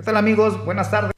¿Qué tal amigos? Buenas tardes.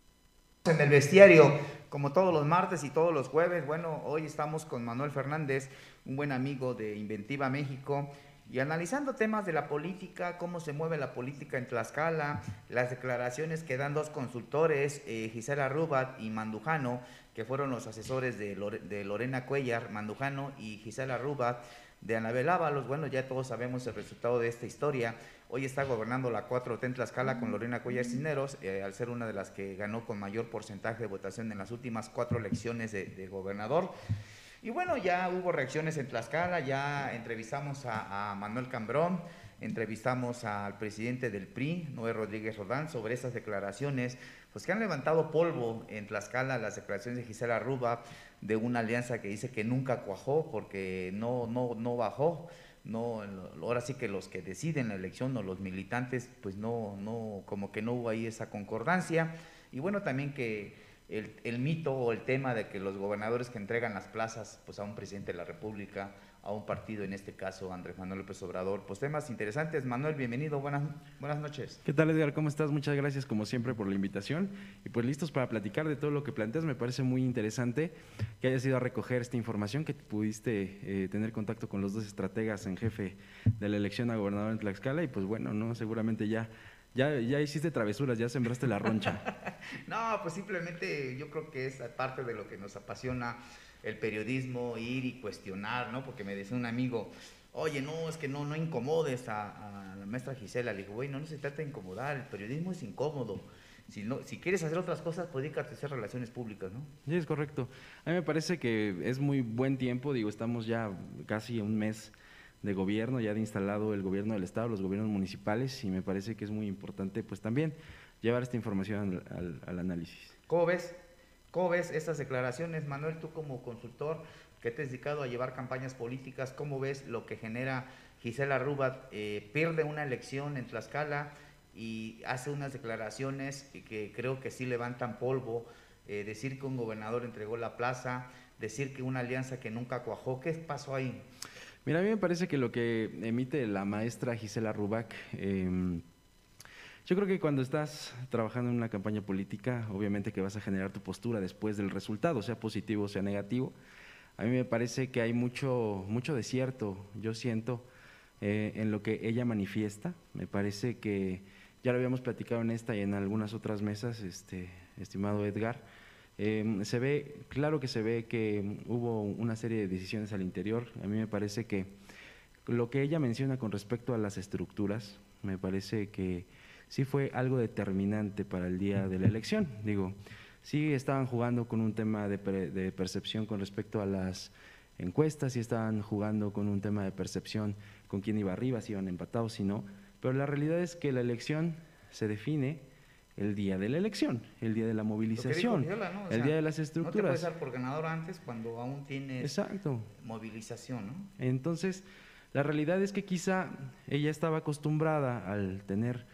En el bestiario, como todos los martes y todos los jueves, bueno, hoy estamos con Manuel Fernández, un buen amigo de Inventiva México, y analizando temas de la política, cómo se mueve la política en Tlaxcala, las declaraciones que dan dos consultores, eh, Gisela Rubat y Mandujano, que fueron los asesores de, de Lorena Cuellar, Mandujano y Gisela Rubat, de Anabel Ábalos. Bueno, ya todos sabemos el resultado de esta historia. Hoy está gobernando la 4T en Tlaxcala con Lorena Cuellar Cisneros, eh, al ser una de las que ganó con mayor porcentaje de votación en las últimas cuatro elecciones de, gobernador. Y bueno, ya hubo reacciones en Tlaxcala, ya entrevistamos a, Manuel Cambrón, entrevistamos al presidente del PRI, Noé Rodríguez Rodán, sobre esas declaraciones, pues que han levantado polvo en Tlaxcala, las declaraciones de Gisela Ruba, de una alianza que dice que nunca cuajó porque no, no, no bajó no, ahora sí que los que deciden la elección o los militantes, pues no, no, como que no hubo ahí esa concordancia. Y bueno, también que el, el, mito o el tema de que los gobernadores que entregan las plazas pues a un presidente de la República a un partido, en este caso Andrés Manuel López Obrador. Pues temas interesantes. Manuel, bienvenido, buenas, buenas noches. ¿Qué tal Edgar? ¿Cómo estás? Muchas gracias como siempre por la invitación y pues listos para platicar de todo lo que planteas. Me parece muy interesante que hayas ido a recoger esta información, que pudiste eh, tener contacto con los dos estrategas en jefe de la elección a gobernador en Tlaxcala y pues bueno, no seguramente ya ya, ya hiciste travesuras, ya sembraste la roncha. no, pues simplemente yo creo que es parte de lo que nos apasiona el periodismo, ir y cuestionar, ¿no? Porque me decía un amigo, oye, no, es que no, no incomodes a, la maestra Gisela. Le digo, güey, no, no se trata de incomodar, el periodismo es incómodo. Si, no, si quieres hacer otras cosas, pues dedícate a hacer relaciones públicas, ¿no? Sí, es correcto. A mí me parece que es muy buen tiempo, digo, estamos ya casi un mes de gobierno, ya de instalado el gobierno del Estado, los gobiernos municipales, y me parece que es muy importante, pues también llevar esta información al, al análisis. ¿Cómo ves? ¿Cómo ves estas declaraciones, Manuel, tú como consultor que te has dedicado a llevar campañas políticas, cómo ves lo que genera Gisela Rubat? Eh, pierde una elección en Tlaxcala y hace unas declaraciones que creo que sí levantan polvo, eh, decir que un gobernador entregó la plaza, decir que una alianza que nunca cuajó, ¿qué pasó ahí? Mira, a mí me parece que lo que emite la maestra Gisela Rubac em, yo creo que cuando estás trabajando en una campaña política, obviamente que vas a generar tu postura después del resultado, sea positivo o sea negativo. A mí me parece que hay mucho, mucho desierto, yo siento, eh, en lo que ella manifiesta. Me parece que ya lo habíamos platicado en esta y en algunas otras mesas, este, estimado Edgar. Em, se ve, claro que se ve que hubo una serie de decisiones al interior. A mí me parece que lo que ella menciona con respecto a las estructuras, me parece que sí fue algo determinante para el día de la elección. Digo, sí estaban jugando con un tema de, percepción con respecto a las encuestas, sí estaban jugando con un tema de percepción con quién iba arriba, si iban empatados, si no, pero la realidad es que la elección se define el día de la elección, el día de la movilización, el día de las estructuras. No te puedes dar por ganador antes cuando aún tienes Exacto. movilización, ¿no? Entonces, la realidad es que quizá ella estaba acostumbrada al tener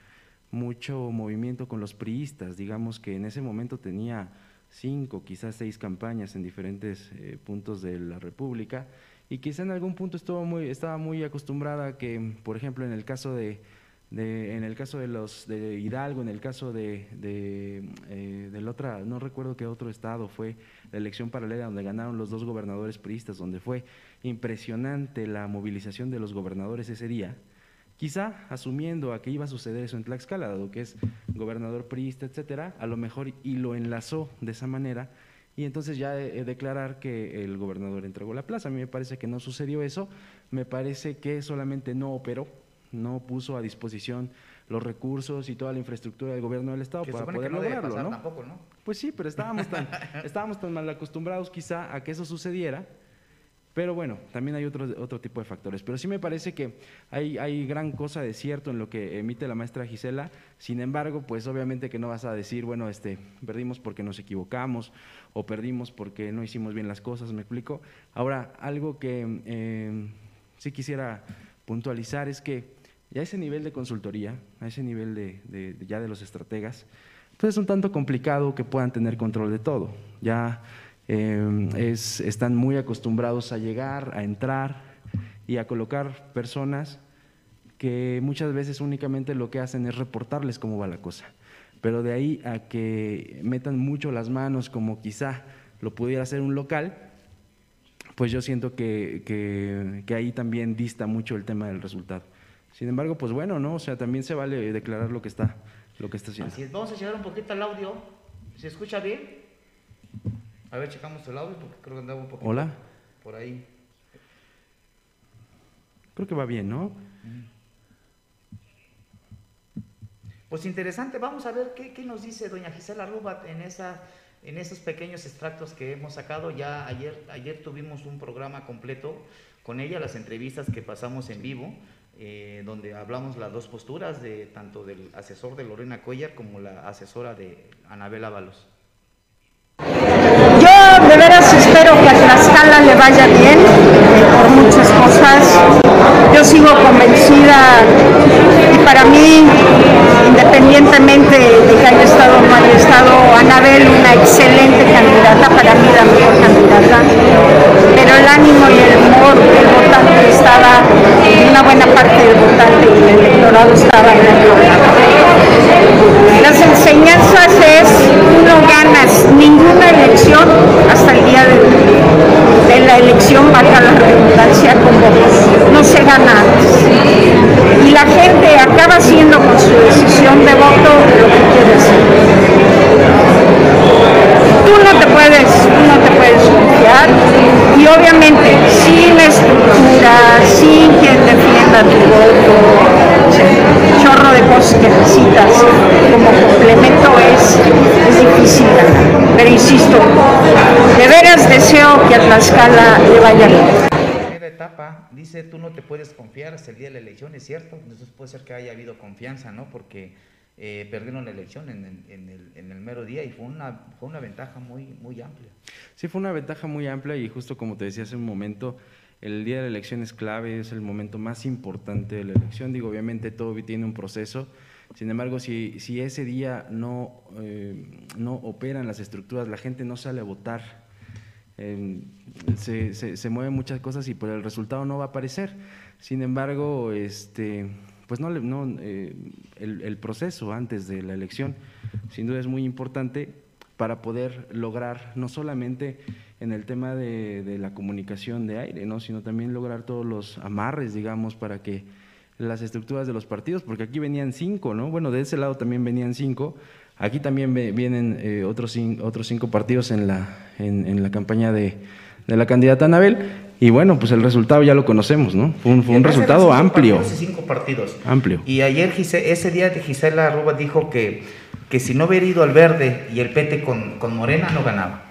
mucho movimiento con los priistas, digamos que en ese momento tenía cinco, quizás seis campañas en diferentes eh, puntos de la República. Y quizá en algún punto estuvo muy, estaba muy acostumbrada que, por ejemplo, en el caso de, en el caso de los de Hidalgo, en el caso de, de eh, del otra, no recuerdo qué otro estado fue la elección paralela donde ganaron los dos gobernadores priistas, donde fue impresionante la movilización de los gobernadores ese día Quizá asumiendo a que iba a suceder eso en Tlaxcala, dado que es gobernador priista, etcétera, a lo mejor y lo enlazó de esa manera y entonces ya declarar que el gobernador entregó la plaza. A mí me parece que no sucedió eso, me parece que solamente no operó, no puso a disposición los recursos y toda la infraestructura del gobierno del estado para poder lograrlo, ¿no? Tampoco, ¿no? Pues sí, pero estábamos tan, estábamos tan mal acostumbrados quizá a que eso sucediera pero bueno, también hay otro, otro tipo de factores. Pero sí me parece que hay, hay gran cosa de cierto en lo que emite la maestra Gisela. Sin embargo, pues obviamente que no vas a decir, bueno, este, perdimos porque nos equivocamos o perdimos porque no hicimos bien las cosas, ¿me explico? Ahora, algo que eh, sí quisiera puntualizar es que ya ese nivel de consultoría, a ese nivel de, de, ya de los estrategas, pues es un tanto complicado que puedan tener control de todo. Ya Em, es, están muy acostumbrados a llegar, a entrar y a colocar personas que muchas veces únicamente lo que hacen es reportarles cómo va la cosa. pero de ahí a que metan mucho las manos como quizá lo pudiera hacer un local, pues yo siento que, que, ahí también dista mucho el tema del resultado. Sin embargo, pues bueno, ¿no? O sea, también se vale declarar lo que está, lo que está haciendo. Vamos a llegar un poquito al audio. ¿Se escucha bien? A ver, checamos el audio porque creo que andaba un poquito Hola. por ahí. Creo que va bien, ¿no? Pues interesante, vamos a ver qué, nos dice doña Gisela Rubat en, esa, en esos pequeños extractos que hemos sacado. Ya ayer, ayer tuvimos un programa completo con ella, las entrevistas que pasamos en vivo, eh, donde hablamos las dos posturas, de tanto del asesor de Lorena Cuellar como la asesora de Anabel Ábalos. Yo de veras espero que a Tlaxcala le vaya bien por muchas cosas. Yo sigo convencida y para mí independientemente de que haya estado o no haya estado Anabel, una excelente candidata, para mí la mejor candidata, pero el ánimo y el humor del votante estaba, una buena parte del votante y el electorado estaba en el Las enseñanzas es, no ganas ninguna elección hasta el día de, de la elección, valga la redundancia, con votos. No se gana Y la gente acaba haciendo con su decisión de voto lo que quiere hacer. Tú no te puedes, no te puedes confiar y obviamente sin estructura, sin quien defienda tu voto, chorro de cosas que necesitas como complemento es, es difícil. Pero insisto, de veras deseo que a Tlaxcala le vaya bien etapa, dice, tú no te puedes confiar hasta el día de la elección, es cierto, entonces puede ser que haya habido confianza, ¿no? Porque eh, perdieron la elección en, el, en, el, mero día y fue una, fue una ventaja muy, muy amplia. Sí, fue una ventaja muy amplia y justo como te decía hace un momento, el día de la elección es clave, es el momento más importante de la elección. Digo, obviamente todo tiene un proceso. Sin embargo, si, si ese día no, eh, no operan las estructuras, la gente no sale a votar, se, se, mueven muchas cosas y por pues el resultado no va a aparecer. Sin embargo, este, pues no, no eh, el, proceso antes de la elección sin duda es muy importante para poder lograr no solamente en el tema de, la comunicación de aire, ¿no? sino también lograr todos los amarres, digamos, para que las estructuras de los partidos, porque aquí venían cinco, ¿no? Bueno, de ese lado también venían cinco, Aquí también vienen eh, otros, otros cinco partidos en la, en, la campaña de, la candidata Anabel. Y bueno, pues el resultado ya lo conocemos, ¿no? Fue un, resultado amplio. cinco partidos. Amplio. Y ayer, ese día de Gisela Arruba dijo que, que si no hubiera ido al verde y el PT con, con Morena, no ganaba.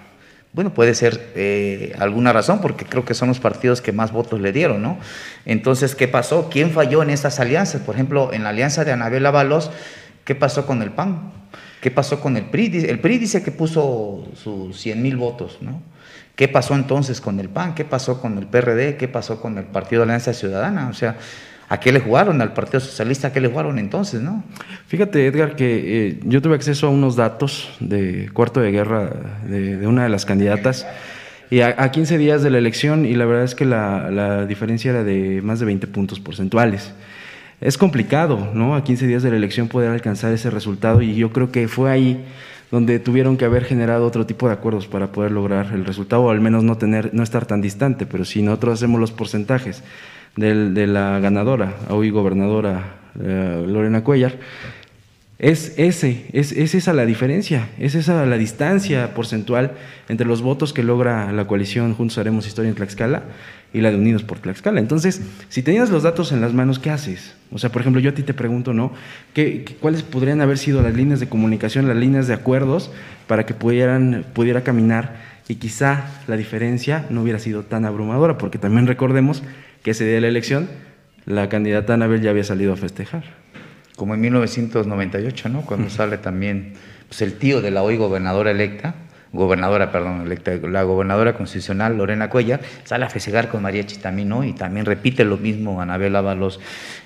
Bueno, puede ser eh, alguna razón, porque creo que son los partidos que más votos le dieron, ¿no? Entonces, ¿qué pasó? ¿Quién falló en estas alianzas? Por ejemplo, en la alianza de Anabel Avalos, ¿qué pasó con el PAN? ¿Qué pasó con el PRI? El PRI dice que puso sus 100 mil votos, ¿no? ¿Qué pasó entonces con el PAN? ¿Qué pasó con el PRD? ¿Qué pasó con el Partido de Alianza Ciudadana? O sea, ¿a qué le jugaron? ¿Al Partido Socialista? ¿A qué le jugaron entonces, no? Fíjate, Edgar, que eh, yo tuve acceso a unos datos de cuarto de guerra de, una de las candidatas y a, 15 días de la elección y la verdad es que la, la diferencia era de más de 20 puntos porcentuales es complicado, ¿no? A 15 días de la elección poder alcanzar ese resultado y yo creo que fue ahí donde tuvieron que haber generado otro tipo de acuerdos para poder lograr el resultado o al menos no tener no estar tan distante, pero si nosotros hacemos los porcentajes de la ganadora, hoy gobernadora eh, Lorena Cuellar, es, ese, es, es, esa la diferencia, es esa la distancia porcentual entre los votos que logra la coalición Juntos Haremos Historia en Tlaxcala y la de Unidos por Tlaxcala. Entonces, si tenías los datos en las manos, ¿qué haces? O sea, por ejemplo, yo a ti te pregunto, ¿no? ¿Qué, cuáles podrían haber sido las líneas de comunicación, las líneas de acuerdos para que pudieran, pudiera caminar y quizá la diferencia no hubiera sido tan abrumadora? Porque también recordemos que ese día de la elección la candidata Anabel ya había salido a festejar. Como en 1998, ¿no? Cuando sale también pues, el tío de la hoy gobernadora electa, gobernadora, perdón, la gobernadora constitucional Lorena Cuellar, sale a festejar con María Chitamín, ¿no? Y también repite lo mismo Anabel Ábalos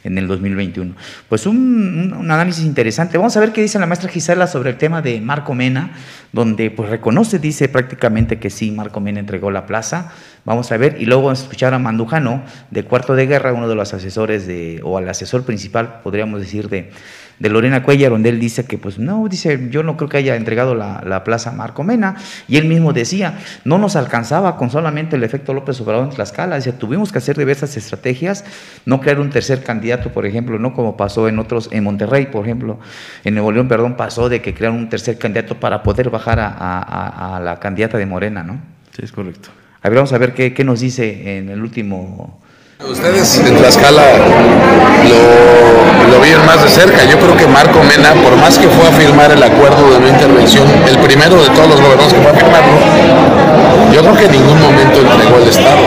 en el 2021. Pues un, un, análisis interesante. Vamos a ver qué dice la maestra Gisela sobre el tema de Marco Mena, donde pues reconoce, dice prácticamente que sí, Marco Mena entregó la plaza. Vamos a ver, y luego vamos a escuchar a Mandujano, de Cuarto de Guerra, uno de los asesores de, o al asesor principal, podríamos decir, de de Lorena Cuellar, donde él dice que, pues no, dice, yo no creo que haya entregado la, plaza a Marco Mena, y él mismo decía, no nos alcanzaba con solamente el efecto López Obrador en Tlaxcala, dice, tuvimos que hacer diversas estrategias, no crear un tercer candidato, por ejemplo, no como pasó en otros, en Monterrey, por ejemplo, en Nuevo León, perdón, pasó de que crearon un tercer candidato para poder bajar a, la candidata de Morena, ¿no? Sí, es correcto. A ver, vamos a ver qué, qué nos dice en el último Ustedes en Tlaxcala lo, lo, vieron más de cerca. Yo creo que Marco Mena, por más que fue a firmar el acuerdo de no intervención, el primero de todos los gobernadores que fue a firmarlo, yo creo que en ningún momento entregó el Estado.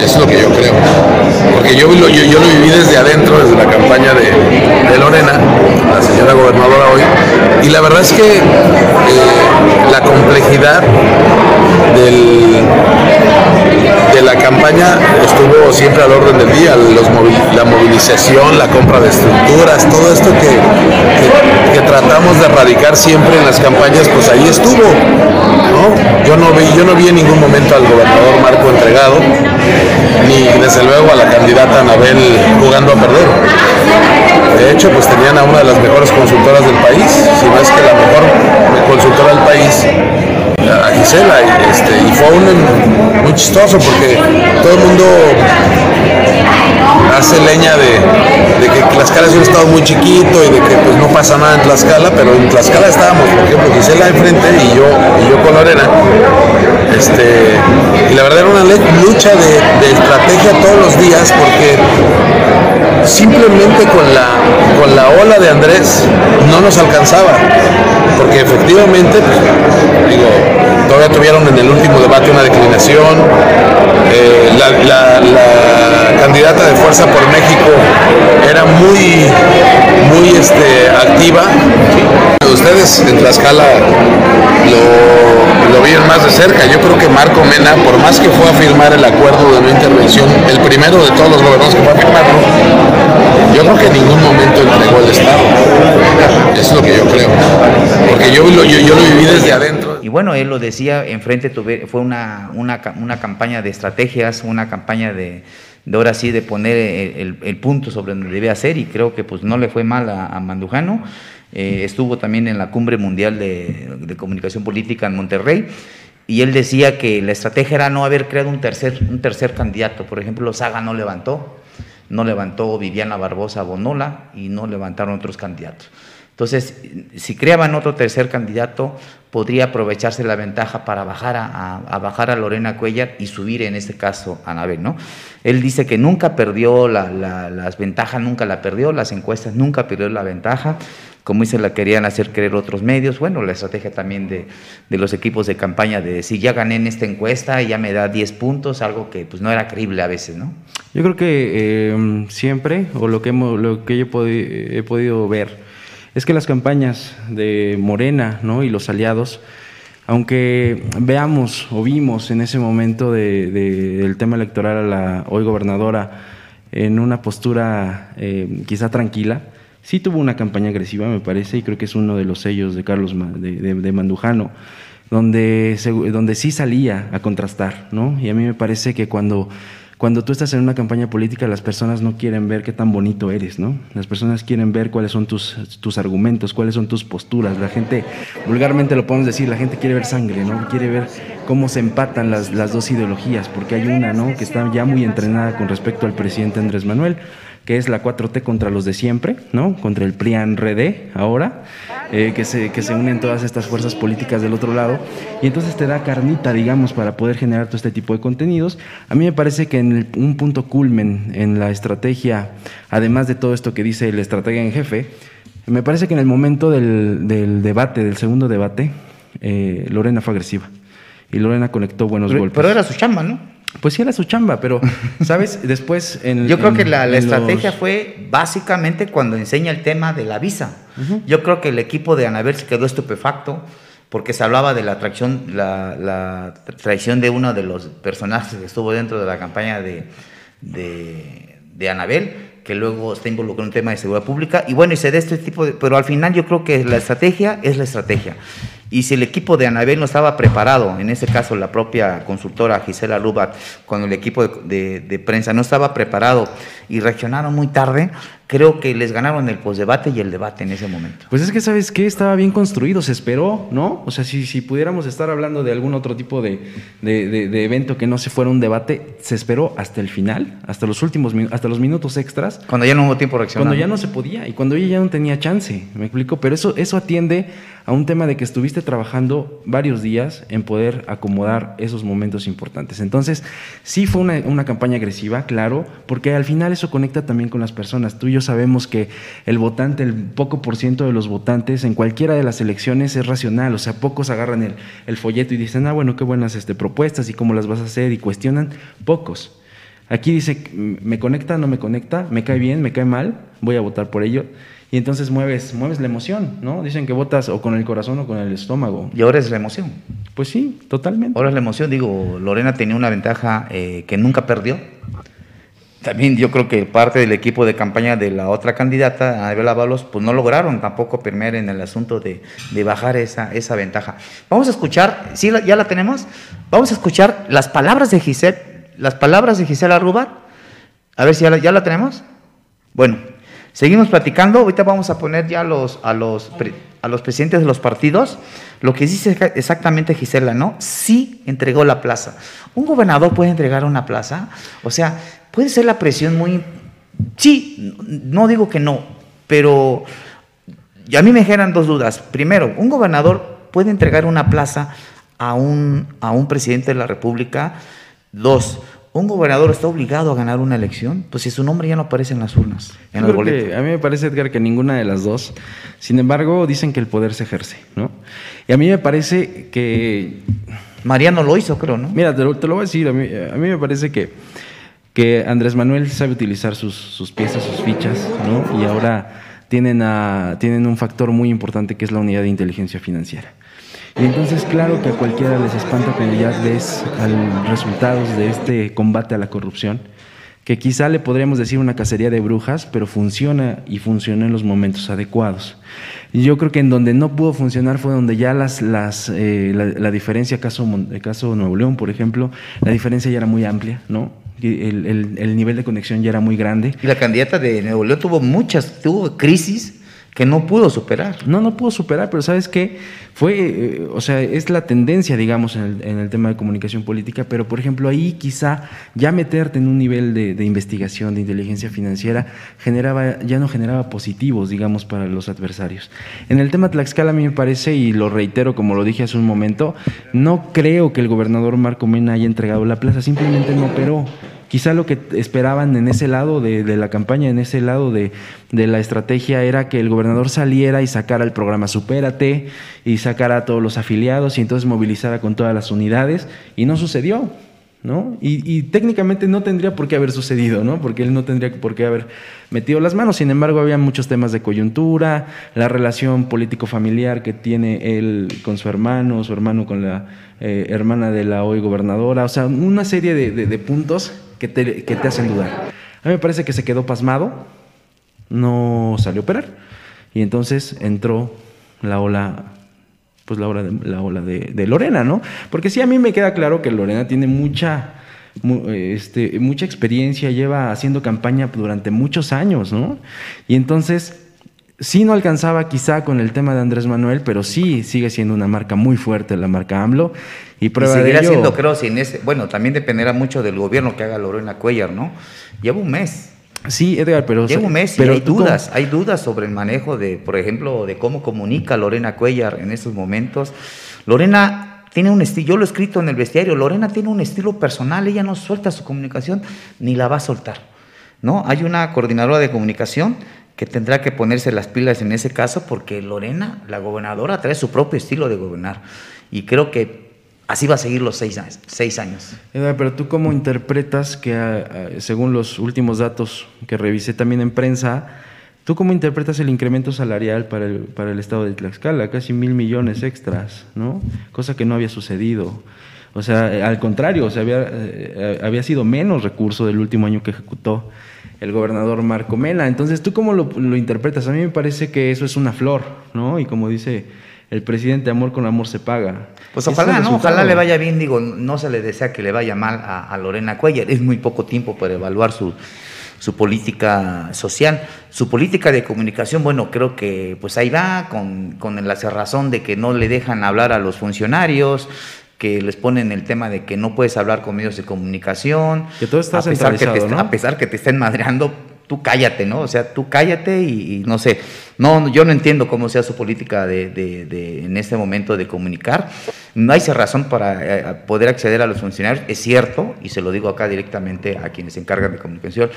Es lo que yo creo. Porque yo, yo, yo lo viví desde adentro, desde la campaña de, de, Lorena, la señora gobernadora hoy, y la verdad es que eh, la complejidad de la campaña estuvo siempre al orden del día, la movilización, la compra de estructuras, todo esto que, que, tratamos de erradicar siempre en las campañas, pues ahí estuvo. ¿no? Yo, no vi, yo no vi en ningún momento al gobernador Marco entregado, ni desde luego a la candidata Anabel jugando a perder. De hecho, pues tenían a una de las mejores consultoras del país, si no es que la mejor consultora del país, a Gisela y, este, fue un, muy chistoso porque todo el mundo hace leña de, que Tlaxcala es un estado muy chiquito y de que pues no pasa nada en Tlaxcala, pero en Tlaxcala estábamos, por ejemplo, Gisela enfrente y yo, y yo con Lorena. Este, y la verdad era una lucha de, de estrategia todos los días porque simplemente con la, con la ola de Andrés no nos alcanzaba, porque efectivamente, pues, digo, todavía tuvieron en el último debate una declinación, eh, la, candidata de Fuerza por México era muy, muy este, activa. Ustedes en Tlaxcala lo, lo vieron más de cerca. Yo creo que Marco Mena, por más que fue a firmar el acuerdo de no intervención, el primero de todos los gobernadores que fue a firmarlo, yo creo que en ningún momento entregó el Estado. Es lo que yo creo. Porque yo, yo, yo lo viví desde adentro. Y bueno, él lo decía, enfrente tuve, fue una, una, una campaña de estrategias, una campaña de, ahora sí de poner el, punto sobre donde debe hacer y creo que pues no le fue mal a, Mandujano. Eh, estuvo también en la cumbre mundial de, de, comunicación política en Monterrey y él decía que la estrategia era no haber creado un tercer, un tercer candidato. Por ejemplo, Saga no levantó, no levantó Viviana Barbosa Bonola y no levantaron otros candidatos. Entonces, si creaban otro tercer candidato, podría aprovecharse la ventaja para bajar a, bajar a Lorena Cuellar y subir en este caso a Anabel, ¿no? Él dice que nunca perdió la, las ventajas, nunca la perdió, las encuestas nunca perdió la ventaja, como dice, la querían hacer creer otros medios. Bueno, la estrategia también de, los equipos de campaña de decir, ya gané en esta encuesta, ya me da 10 puntos, algo que pues no era creíble a veces, ¿no? Yo creo que em, siempre, o lo que, hemos, lo que yo he podido ver, es que las campañas de Morena ¿no? y los aliados, aunque veamos o vimos en ese momento del de, tema electoral a la hoy gobernadora en una postura eh, quizá tranquila, sí tuvo una campaña agresiva, me parece, y creo que es uno de los sellos de Carlos de Mandujano, donde, donde sí salía a contrastar, ¿no? Y a mí me parece que cuando cuando tú estás en una campaña política, las personas no quieren ver qué tan bonito eres, ¿no? Las personas quieren ver cuáles son tus, tus argumentos, cuáles son tus posturas. La gente, vulgarmente lo podemos decir, la gente quiere ver sangre, ¿no? Quiere ver cómo se empatan las, las dos ideologías, porque hay una, ¿no? Que está ya muy entrenada con respecto al presidente Andrés Manuel que es la 4T contra los de siempre, ¿no? Contra el PRIAN-RD ahora, eh, que, se, que se unen todas estas fuerzas políticas del otro lado, y entonces te da carnita, digamos, para poder generar todo este tipo de contenidos. A mí me parece que en un punto culmen en la estrategia, además de todo esto que dice el estratega en jefe, me parece que en el momento del, debate, del segundo debate, eh, Lorena fue agresiva. Y Lorena conectó buenos golpes. Pero era su chamba, ¿no? Pues sí era su chamba, pero, ¿sabes? Después en... Yo creo que la, estrategia fue básicamente cuando enseña el tema de la visa. Yo creo que el equipo de Anabel se quedó estupefacto. porque se hablaba de la traición, la, la traición de uno de los personajes que estuvo dentro de la campaña de, de, de Anabel, que luego está involucrado en un tema de seguridad pública, y bueno, y se da este tipo de... Pero al final yo creo que la estrategia es la estrategia. Y si el equipo de Anabel no estaba preparado, en este caso la propia consultora Gisela Rubat, con el equipo de, de, de prensa no estaba preparado y reaccionaron muy tarde, creo que les ganaron el posdebate y el debate en ese momento. Pues es que, ¿sabes qué? Estaba bien construido, se esperó, ¿no? O sea, si, si pudiéramos estar hablando de algún otro tipo de, de, de, de evento que no se fuera un debate, se esperó hasta el final, hasta los últimos hasta los minutos extras. Cuando ya no hubo tiempo de reaccionar. Cuando ya no se podía y cuando ella ya no tenía chance, ¿me explico? Pero eso, eso atiende a un tema de que estuviste trabajando varios días en poder acomodar esos momentos importantes. Entonces, sí fue una, una campaña agresiva, claro, porque al final eso conecta también con las personas. Tú y yo sabemos que el votante, el poco por ciento de los votantes en cualquiera de las elecciones es racional, o sea, pocos agarran el, el folleto y dicen, ah, bueno, qué buenas este, propuestas y cómo las vas a hacer y cuestionan, pocos. Aquí dice, me conecta, no me conecta, me cae bien, me cae mal, voy a votar por ello. Y entonces mueves, mueves la emoción, ¿no? Dicen que votas o con el corazón o con el estómago. Y ahora es la emoción. Pues sí, totalmente. Ahora es la emoción. Digo, Lorena tenía una ventaja eh, que nunca perdió. También yo creo que parte del equipo de campaña de la otra candidata, Anabel Avalos, pues no lograron tampoco permear en el asunto de, de bajar esa, esa ventaja. Vamos a escuchar, ¿sí ya la tenemos? Vamos a escuchar las palabras de Giselle, las palabras de Gisela Rubat. A ver si ya la, ya la tenemos. Bueno, Seguimos platicando, ahorita vamos a poner ya los, a, los, a los presidentes de los partidos, lo que dice exactamente Gisela, ¿no? Sí entregó la plaza. ¿Un gobernador puede entregar una plaza? O sea, puede ser la presión muy... Sí, no digo que no, pero a mí me generan dos dudas. Primero, ¿un gobernador puede entregar una plaza a un, a un presidente de la República? Dos, ¿Un gobernador está obligado a ganar una elección? Pues si su nombre ya no aparece en las urnas, en los boletos. a mí me parece, Edgar, que ninguna de las dos. Sin embargo, dicen que el poder se ejerce, ¿no? Y a mí me parece que... Mariano lo hizo, creo, ¿no? Mira, te lo, te lo voy a decir. A mí, a mí, me parece que, que Andrés Manuel sabe utilizar sus, sus piezas, sus fichas, ¿no? Y ahora tienen, a, tienen un factor muy importante que es la unidad de inteligencia financiera. Y entonces, claro que a cualquiera les espanta cuando ya ves resultados de este combate a la corrupción, que quizá le podríamos decir una cacería de brujas, pero funciona y funciona en los momentos adecuados. Y yo creo que en donde no pudo funcionar fue donde ya las, las, eh, la, la, diferencia, caso, caso Nuevo León, por ejemplo, la diferencia ya era muy amplia, ¿no? El, el, el nivel de conexión ya era muy grande. Y la candidata de Nuevo León tuvo muchas, tuvo crisis que no pudo superar. No, no pudo superar, pero ¿sabes qué? Fue, eh, o sea, es la tendencia, digamos, en el, en el, tema de comunicación política, pero por ejemplo ahí quizá ya meterte en un nivel de, investigación, de inteligencia financiera, generaba, ya no generaba positivos, digamos, para los adversarios. En el tema Tlaxcala a mí me parece, y lo reitero como lo dije hace un momento, no creo que el gobernador Marco Mena haya entregado la plaza, simplemente no operó quizá lo que esperaban en ese lado de, la campaña, en ese lado de, la estrategia, era que el gobernador saliera y sacara el programa Supérate y sacara a todos los afiliados y entonces movilizara con todas las unidades y no sucedió. ¿no? Y, y, técnicamente no tendría por qué haber sucedido, ¿no? Porque él no tendría por qué haber metido las manos. Sin embargo, había muchos temas de coyuntura, la relación político-familiar que tiene él con su hermano, su hermano con la eh, hermana de la hoy gobernadora, o sea, una serie de puntos que te, te hacen dudar. A mí me parece que se quedó pasmado, no salió a operar, y entonces entró la ola pues la ola de, la ola de, Lorena, ¿no? Porque sí, a mí me queda claro que Lorena tiene mucha, este, mucha experiencia, lleva haciendo campaña durante muchos años, ¿no? Y entonces, sí no alcanzaba quizá con el tema de Andrés Manuel, pero sí sigue siendo una marca muy fuerte, la marca AMLO. Y, prueba y seguirá de ello, siendo, creo, sin ese, bueno, también dependerá mucho del gobierno que haga Lorena Cuellar, ¿no? Lleva un mes. Sí, Edgar, pero... Lleva un mes pero hay dudas, cómo? hay dudas sobre el manejo de, por ejemplo, de cómo comunica Lorena Cuellar en estos momentos. Lorena tiene un estilo, yo lo he escrito en el bestiario, Lorena tiene un estilo personal, ella no suelta su comunicación ni la va a soltar, ¿no? Hay una coordinadora de comunicación que tendrá que ponerse las pilas en ese caso porque Lorena, la gobernadora, trae su propio estilo de gobernar y creo que Así va a seguir los seis. Seis años. Pero tú cómo interpretas que, según los últimos datos que revisé también en prensa, ¿Tú cómo interpretas el incremento salarial para el, para el estado de Tlaxcala? Casi mil millones extras, ¿no? Cosa que no había sucedido. O sea, al contrario, o sea, había, eh, había sido menos recurso del último año que ejecutó el gobernador Marco Mena. Entonces, ¿tú cómo lo, lo, interpretas? A mí me parece que eso es una flor, ¿no? Y como dice el presidente, amor con amor se paga. Pues ojalá, ¿no? Ojalá le vaya bien, digo, no se le desea que le vaya mal a, a Lorena Cuellar, es muy poco tiempo para evaluar su, su política social. Su política de comunicación, bueno, creo que pues ahí va, con, con la cerrazón de que no le dejan hablar a los funcionarios, que les ponen el tema de que no puedes hablar con medios de comunicación. Que todo está a pesar que te, ¿no? A pesar que te estén madreando, tú cállate, ¿no? O sea, tú cállate y, y no sé. No, yo no entiendo cómo sea su política de, de, de, en este momento de comunicar. No hay razón para eh, poder acceder a los funcionarios. Es cierto, y se lo digo acá directamente a quienes se encargan de comunicación,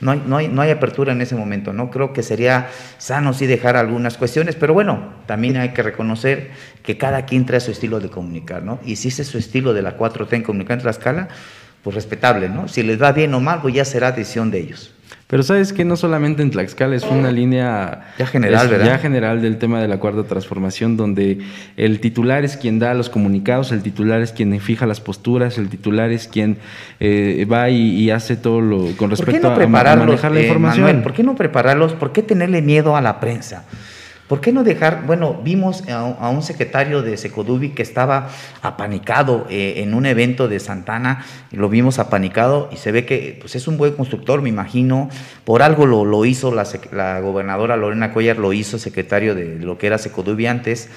no hay, no hay, no hay apertura en ese momento, ¿no? Creo que sería sano sí dejar algunas cuestiones, pero bueno, también hay que reconocer que cada quien trae su estilo de comunicar, ¿no? Y si ese es su estilo de la 4T en comunicar en Tlaxcala, pues respetable, ¿no? Si les va bien o mal, pues ya será decisión de ellos. Pero sabes que no solamente en Tlaxcala, es una línea ya general, ¿verdad? ya general del tema de la cuarta transformación, donde el titular es quien da los comunicados, el titular es quien fija las posturas, el titular es quien eh, va y, y, hace todo lo con respecto ¿Por qué no a, a, manejar la eh, información. Manuel, ¿Por qué no prepararlos? ¿Por qué tenerle miedo a la prensa? ¿Por qué no dejar? Bueno, vimos a, un secretario de Secodubi que estaba apanicado eh, en un evento de Santana, lo vimos apanicado y se ve que pues, es un buen constructor, me imagino. Por algo lo, lo hizo la, gobernadora Lorena Cuellar, lo hizo secretario de lo que era Secodubi antes.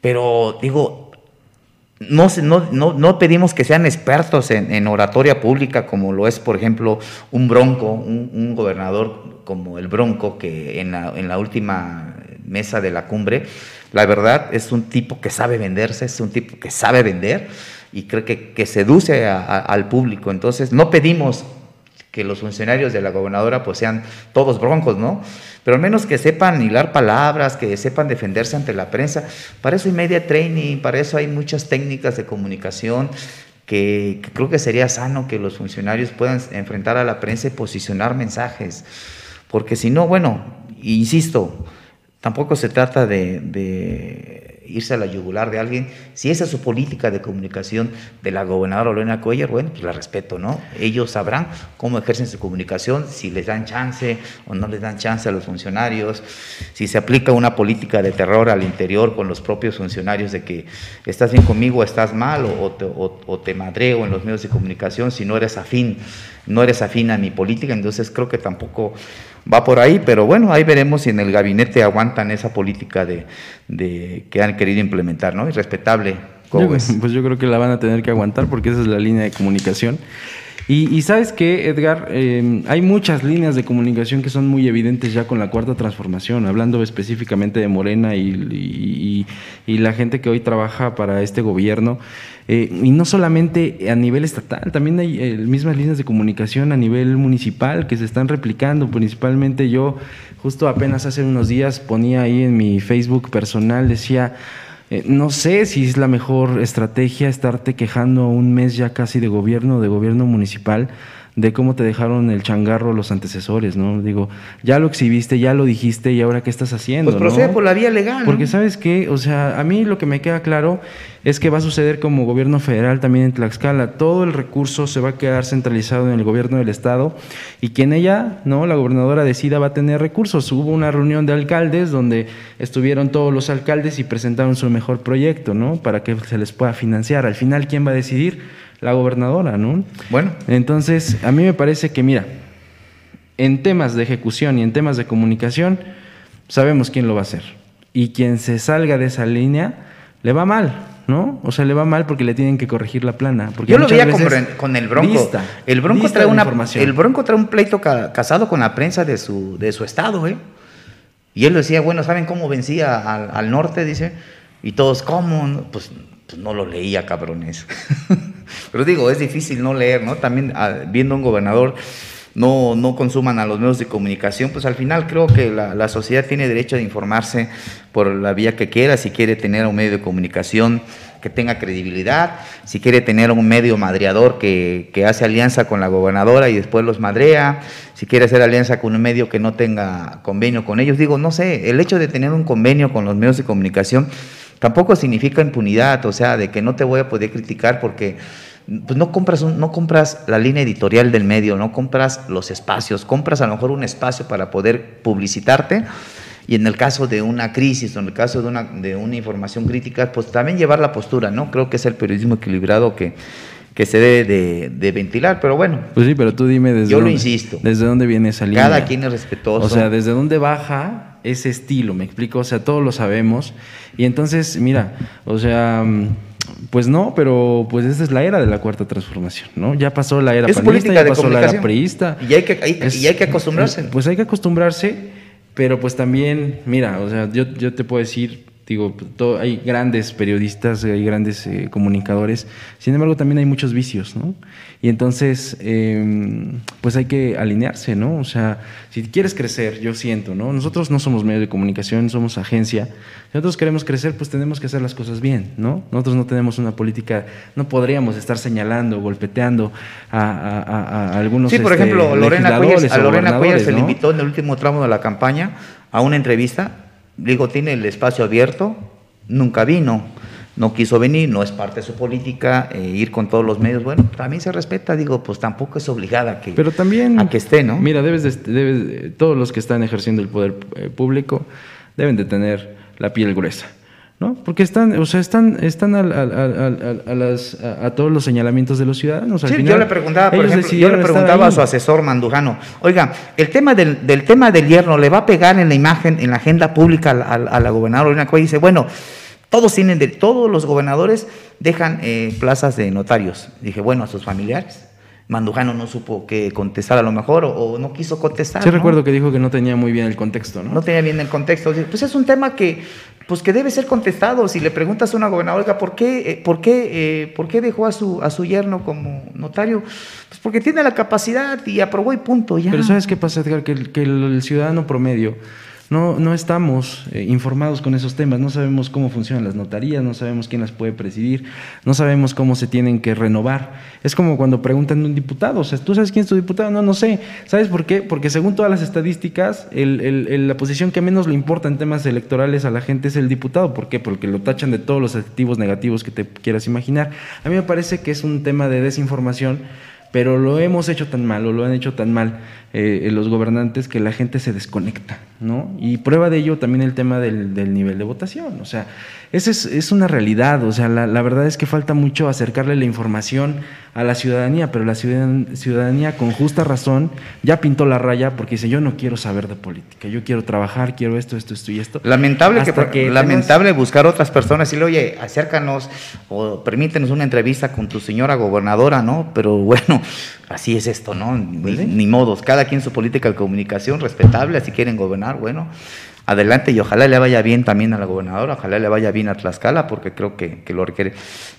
Pero digo, no, no, no, no, pedimos que sean expertos en, en, oratoria pública, como lo es, por ejemplo, un bronco, un, un gobernador como el bronco, que en la, en la última mesa de la cumbre, la verdad es un tipo que sabe venderse, es un tipo que sabe vender y creo que, que seduce a, al público. Entonces, no pedimos que los funcionarios de la gobernadora pues sean todos broncos, ¿no? Pero al menos que sepan hilar palabras, que sepan defenderse ante la prensa. Para eso hay media training, para eso hay muchas técnicas de comunicación que creo que sería sano que los funcionarios puedan enfrentar a la prensa y posicionar mensajes. Porque si no, bueno, insisto, Tampoco se trata de, irse a la yugular de alguien. Si esa es su política de comunicación de la gobernadora Lorena Cuellar, bueno, pues la respeto, ¿no? Ellos sabrán cómo ejercen su comunicación, si les dan chance o no les dan chance a los funcionarios, si se aplica una política de terror al interior con los propios funcionarios de que estás bien conmigo, estás mal, o te, o, o te madreo en los medios de comunicación si no eres afín, no eres afín a mi política, entonces creo que tampoco va por ahí, pero bueno, ahí veremos si en el gabinete aguantan esa política de, de que han querido implementar, ¿no? Y respetable. Yo, pues yo creo que la van a tener que aguantar porque esa es la línea de comunicación. Y, y sabes que, Edgar, eh, hay muchas líneas de comunicación que son muy evidentes ya con la cuarta transformación, hablando específicamente de Morena y, y, y la gente que hoy trabaja para este gobierno. Eh, y no solamente a nivel estatal, también hay eh, mismas líneas de comunicación a nivel municipal que se están replicando. Principalmente yo, justo apenas hace unos días, ponía ahí en mi Facebook personal, decía, eh, no sé si es la mejor estrategia estarte quejando un mes ya casi de gobierno, de gobierno municipal, de cómo te dejaron el changarro los antecesores, ¿no? Digo, ya lo exhibiste, ya lo dijiste y ahora qué estás haciendo. Pues procede ¿no? por la vía legal. Porque ¿no? sabes qué, o sea, a mí lo que me queda claro es que va a suceder como gobierno federal también en Tlaxcala. Todo el recurso se va a quedar centralizado en el gobierno del estado y quien ella, no, la gobernadora decida va a tener recursos. Hubo una reunión de alcaldes donde estuvieron todos los alcaldes y presentaron su mejor proyecto, ¿no? Para que se les pueda financiar. Al final, ¿quién va a decidir? La gobernadora, ¿no? Bueno. Entonces, a mí me parece que, mira, en temas de ejecución y en temas de comunicación, sabemos quién lo va a hacer. Y quien se salga de esa línea, le va mal, ¿no? O sea, le va mal porque le tienen que corregir la plana. Porque Yo lo veía con, con, el Bronco. Lista, el Bronco trae una el Bronco trae un pleito ca casado con la prensa de su, de su estado, ¿eh? Y él decía, bueno, ¿saben cómo vencía al, al norte? Dice, y todos, ¿cómo? Pues, pues no lo leía, cabrones. Pero digo, es difícil no leer, ¿no? También ah, viendo un gobernador no, no consuman a los medios de comunicación, pues al final creo que la, la sociedad tiene derecho de informarse por la vía que quiera, si quiere tener un medio de comunicación que tenga credibilidad, si quiere tener un medio madreador que, que, hace alianza con la gobernadora y después los madrea, si quiere hacer alianza con un medio que no tenga convenio con ellos. Digo, no sé, el hecho de tener un convenio con los medios de comunicación tampoco significa impunidad, o sea, de que no te voy a poder criticar porque pues no compras, un, no compras la línea editorial del medio, no compras los espacios, compras a lo mejor un espacio para poder publicitarte y en el caso de una crisis o en el caso de una, de una información crítica, pues también llevar la postura, ¿no? Creo que es el periodismo equilibrado que, que se debe de, de, ventilar, pero bueno. Pues sí, pero tú dime desde Yo dónde, lo insisto. ¿Desde dónde viene esa línea? Cada quien es respetuoso. O sea, desde dónde baja ese estilo, me explico, o sea, todos lo sabemos. Y entonces, mira, o sea, pues no, pero pues esta es la era de la cuarta transformación, ¿no? Ya pasó la era es panista, ya pasó la era priista. Y hay que, hay, es, y hay que acostumbrarse. Pues hay que acostumbrarse, pero pues también, mira, o sea, yo, yo te puedo decir, digo, todo, hay grandes periodistas, hay grandes eh, comunicadores, sin embargo también hay muchos vicios, ¿no? Y entonces, eh, pues hay que alinearse, ¿no? O sea, si quieres crecer, yo siento, ¿no? Nosotros no somos medio de comunicación, somos agencia. Si nosotros queremos crecer, pues tenemos que hacer las cosas bien, ¿no? Nosotros no tenemos una política, no podríamos estar señalando, golpeteando a, a, a, a algunos. Sí, por este, ejemplo, Lorena Cuellar, a Lorena Cuellar se le invitó en el último tramo de la campaña a una entrevista. Digo, tiene el espacio abierto, nunca vino no quiso venir, no es parte de su política, eh, ir con todos los medios, bueno, también se respeta, digo, pues tampoco es obligada a que, Pero también, a que esté, ¿no? Mira, debes de, debes, todos los que están ejerciendo el poder eh, público deben de tener la piel gruesa. ¿No? Porque están, o sea, están, están a, a, a, a las, a, todos los señalamientos de los ciudadanos. Al sí, final, yo le preguntaba, por ejemplo, yo le preguntaba a su asesor Mandujano, oiga, el tema del, del, tema del hierro le va a pegar en la imagen, en la agenda pública a, la gobernadora y dice, bueno, todos tienen, de, todos los gobernadores dejan eh, plazas de notarios. Dije, bueno, a sus familiares. Mandujano no supo que contestar a lo mejor o, o no quiso contestar. Sí, ¿no? recuerdo que dijo que no tenía muy bien el contexto, ¿no? No tenía bien el contexto. Pues es un tema que, pues que debe ser contestado. Si le preguntas a una gobernadora, ¿por qué, eh, por qué, eh, por qué dejó a su, a su yerno como notario? Pues porque tiene la capacidad y aprobó y punto. Ya. Pero ¿sabes qué pasa, Edgar? Que el, que el ciudadano promedio no, no estamos eh, informados con esos temas, no sabemos cómo funcionan las notarías, no sabemos quién las puede presidir, no sabemos cómo se tienen que renovar. Es como cuando preguntan a un diputado, o sea, ¿tú sabes quién es tu diputado? No, no sé. ¿Sabes por qué? Porque según todas las estadísticas, el, la posición que menos le importa en temas electorales a la gente es el diputado. ¿Por qué? Porque lo tachan de todos los activos negativos que te quieras imaginar. A mí me parece que es un tema de desinformación pero lo hemos hecho tan mal o lo han hecho tan mal eh, los gobernantes que la gente se desconecta, ¿no? Y prueba de ello también el tema del, del nivel de votación, o sea, esa es, es, una realidad, o sea, la, la, verdad es que falta mucho acercarle la información a la ciudadanía, pero la ciudadanía, ciudadanía con justa razón ya pintó la raya porque dice, yo no quiero saber de política, yo quiero trabajar, quiero esto, esto, esto y esto. Lamentable, que, que, lamentable buscar otras personas y le, oye, acércanos o permítenos una entrevista con tu señora gobernadora, ¿no? Pero bueno, así es esto, ¿no? Ni, ni modos, cada quien su política de comunicación respetable, si quieren gobernar, bueno, adelante y ojalá le vaya bien también a la gobernadora, ojalá le vaya bien a Tlaxcala porque creo que, que lo requiere.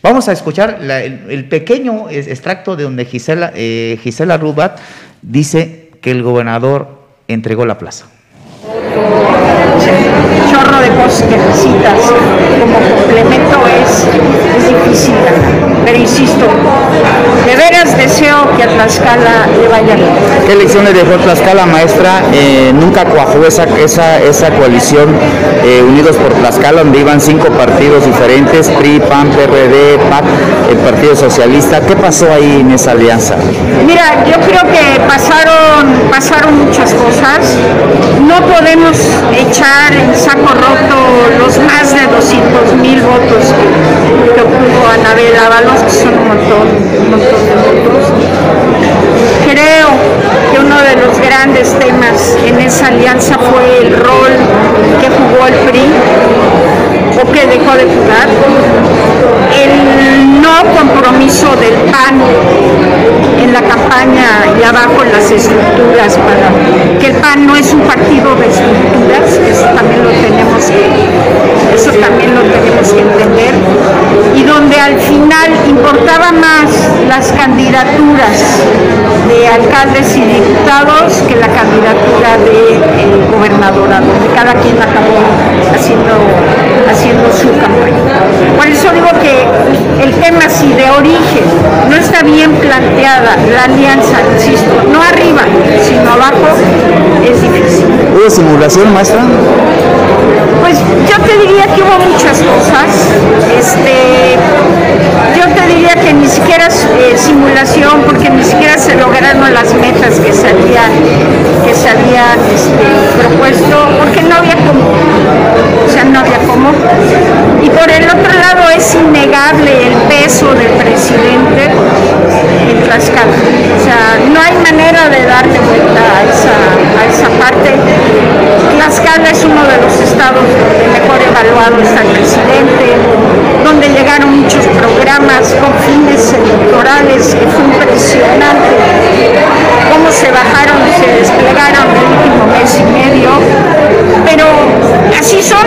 Vamos a escuchar la, el, el, pequeño extracto de donde Gisela, eh, Gisela Rubat dice que el gobernador entregó la plaza. Chorro de cosas que necesitas como complemento es, es difícil, pero insisto, de veras deseo que a Tlaxcala le vaya bien. ¿Qué lección le dejó Tlaxcala, maestra? Eh, nunca cuajó esa, esa, esa coalición eh, Unidos por Tlaxcala, donde iban cinco partidos diferentes, PRI, PAN, PRD, PAC, el Partido Socialista. ¿Qué pasó ahí en esa alianza? Mira, yo creo que pasaron, pasaron muchas cosas. No podemos echar en saco los más de 200 mil votos que, que obtuvo Anabel Ábalos, que son un montón, un montón de votos. Creo que uno de los grandes temas en esa alianza fue el rol que jugó el PRI o que dejó de jugar, el no compromiso del PAN en la campaña y abajo las estructuras para que el PAN no es un partido de estructuras, eso también lo tenemos que, eso también lo tenemos que entender, y donde al final importaba más las candidaturas de alcaldes y diputados que la candidatura de eh, gobernadora, donde cada quien acabó haciendo, haciendo su campaña. Por eso digo que el tema si de origen no está bien planteada la alianza, insisto, no arriba, sino abajo, es difícil. ¿Hubo simulación, maestra? Pues yo te diría que hubo muchas cosas. Este, yo te diría que ni siquiera eh, simulación, porque ni siquiera se lograron las metas que se habían, que se este, propuesto, porque no había cómo. O sea, no había cómo. Y por el otro lado es innegable el peso del presidente en Tlaxcala. O sea, no hay manera de darle vuelta a esa, a esa parte. Tlaxcala es uno de los estados donde mejor evaluado está el presidente, donde llegaron muchos programas con fines electorales, que fue impresionante cómo se bajaron y se desplegaron el último mes y medio. Pero así son,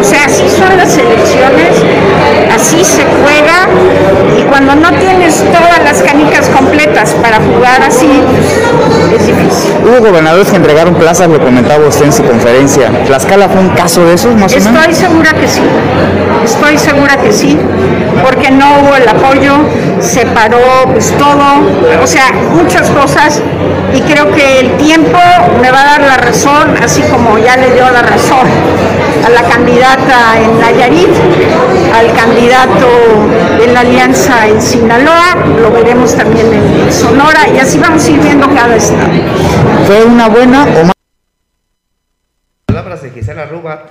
o sea, así son las elecciones, así se juega y cuando no tienes todas las canicas completas para jugar así, es difícil. Hubo gobernadores que entregaron plazas, lo comentaba usted en su conferencia. ¿Tlaxcala fue un caso de esos, más o menos? Estoy segura que sí, estoy segura que sí, porque no hubo el apoyo, se paró pues todo, o sea, muchas cosas y creo que el tiempo me va a dar la razón, así como ya le dio la razón a la candidata en Nayarit, al candidato en la alianza en Sinaloa, lo veremos también en Sonora y así vamos a ir viendo cada estado. ¿Fue una buena o mala? Palabras de Gisela Ruba.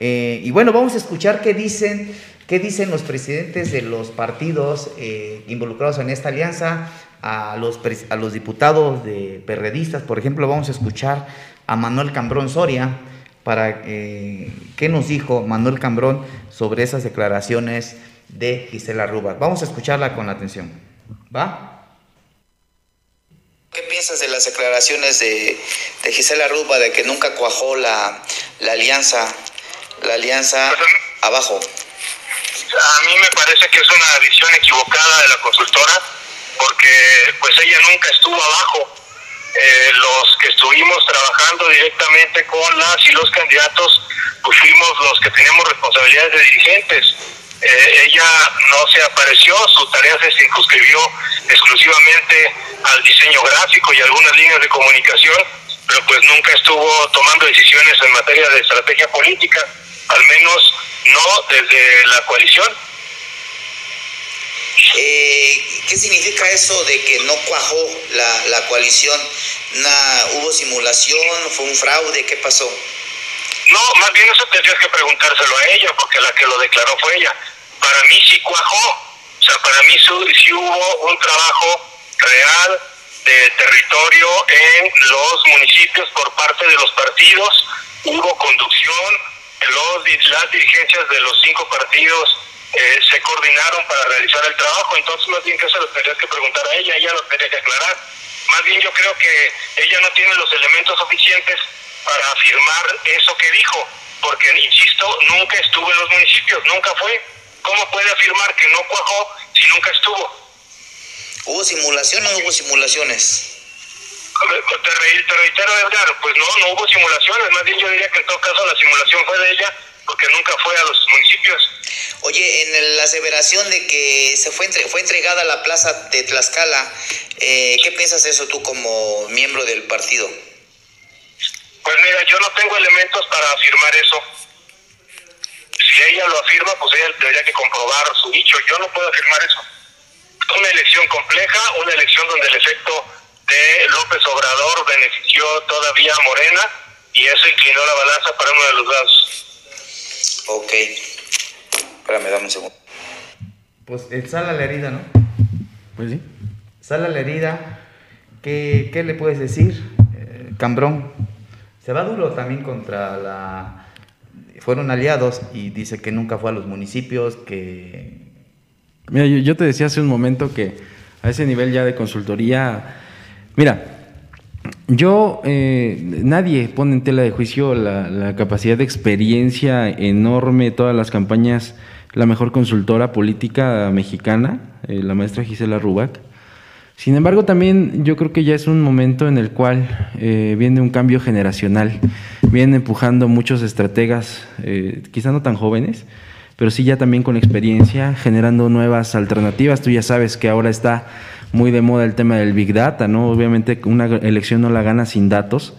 Eh, y bueno, vamos a escuchar qué dicen, qué dicen los presidentes de los partidos eh, involucrados en esta alianza, a los, a los diputados de perredistas, por ejemplo, vamos a escuchar a Manuel Cambrón Soria, para eh, qué nos dijo Manuel Cambrón sobre esas declaraciones de Gisela Ruba. Vamos a escucharla con atención. ¿Va? ¿Qué piensas de las declaraciones de, de Gisela Ruba de que nunca cuajó la, la alianza, la alianza abajo? A mí me parece que es una visión equivocada de la consultora porque pues ella nunca estuvo abajo. Eh, los que estuvimos trabajando directamente con las y los candidatos, pues fuimos los que teníamos responsabilidades de dirigentes. Eh, ella no se apareció, su tarea se circunscribió exclusivamente al diseño gráfico y algunas líneas de comunicación, pero pues nunca estuvo tomando decisiones en materia de estrategia política, al menos no desde la coalición. Eh, ¿Qué significa eso de que no cuajó la, la coalición? Una, ¿Hubo simulación? ¿Fue un fraude? ¿Qué pasó? No, más bien eso tendrías que preguntárselo a ella, porque la que lo declaró fue ella. Para mí sí cuajó. O sea, para mí sí hubo un trabajo real de territorio en los municipios por parte de los partidos. Hubo conducción, los, las dirigencias de los cinco partidos eh, se coordinaron para realizar el trabajo, entonces más bien que eso lo tendrías que preguntar a ella, ella lo tendría que aclarar. Más bien yo creo que ella no tiene los elementos suficientes para afirmar eso que dijo, porque, insisto, nunca estuvo en los municipios, nunca fue. ¿Cómo puede afirmar que no cuajó si nunca estuvo? ¿Hubo simulación o no hubo simulaciones? Te, re, te reitero, Edgar, pues no, no hubo simulaciones, más bien yo diría que en todo caso la simulación fue de ella, porque nunca fue a los municipios. Oye, en la aseveración de que se fue, entre, fue entregada la plaza de Tlaxcala, eh, ¿qué piensas de eso tú como miembro del partido? Pues mira, yo no tengo elementos para afirmar eso. Si ella lo afirma, pues ella tendría que comprobar su dicho. Yo no puedo afirmar eso. Una elección compleja, una elección donde el efecto de López Obrador benefició todavía a Morena y eso inclinó la balanza para uno de los lados. Ok. Espérame, dame un segundo. Pues el sala la herida, ¿no? Pues sí. Sala la herida. ¿Qué, qué le puedes decir, eh, Cambrón? Se va duro también contra la... Fueron aliados y dice que nunca fue a los municipios, que... Mira, yo, yo te decía hace un momento que a ese nivel ya de consultoría... Mira, yo, eh, nadie pone en tela de juicio la, capacidad de experiencia enorme, todas las campañas, la mejor consultora política mexicana, eh, la maestra Gisela Rubac. Sin embargo, también yo creo que ya es un momento en el cual eh, viene un cambio generacional. Vienen empujando muchos estrategas, eh, quizá no tan jóvenes, pero sí ya también con experiencia, generando nuevas alternativas. Tú ya sabes que ahora está muy de moda el tema del Big Data, ¿no? Obviamente una elección no la gana sin datos.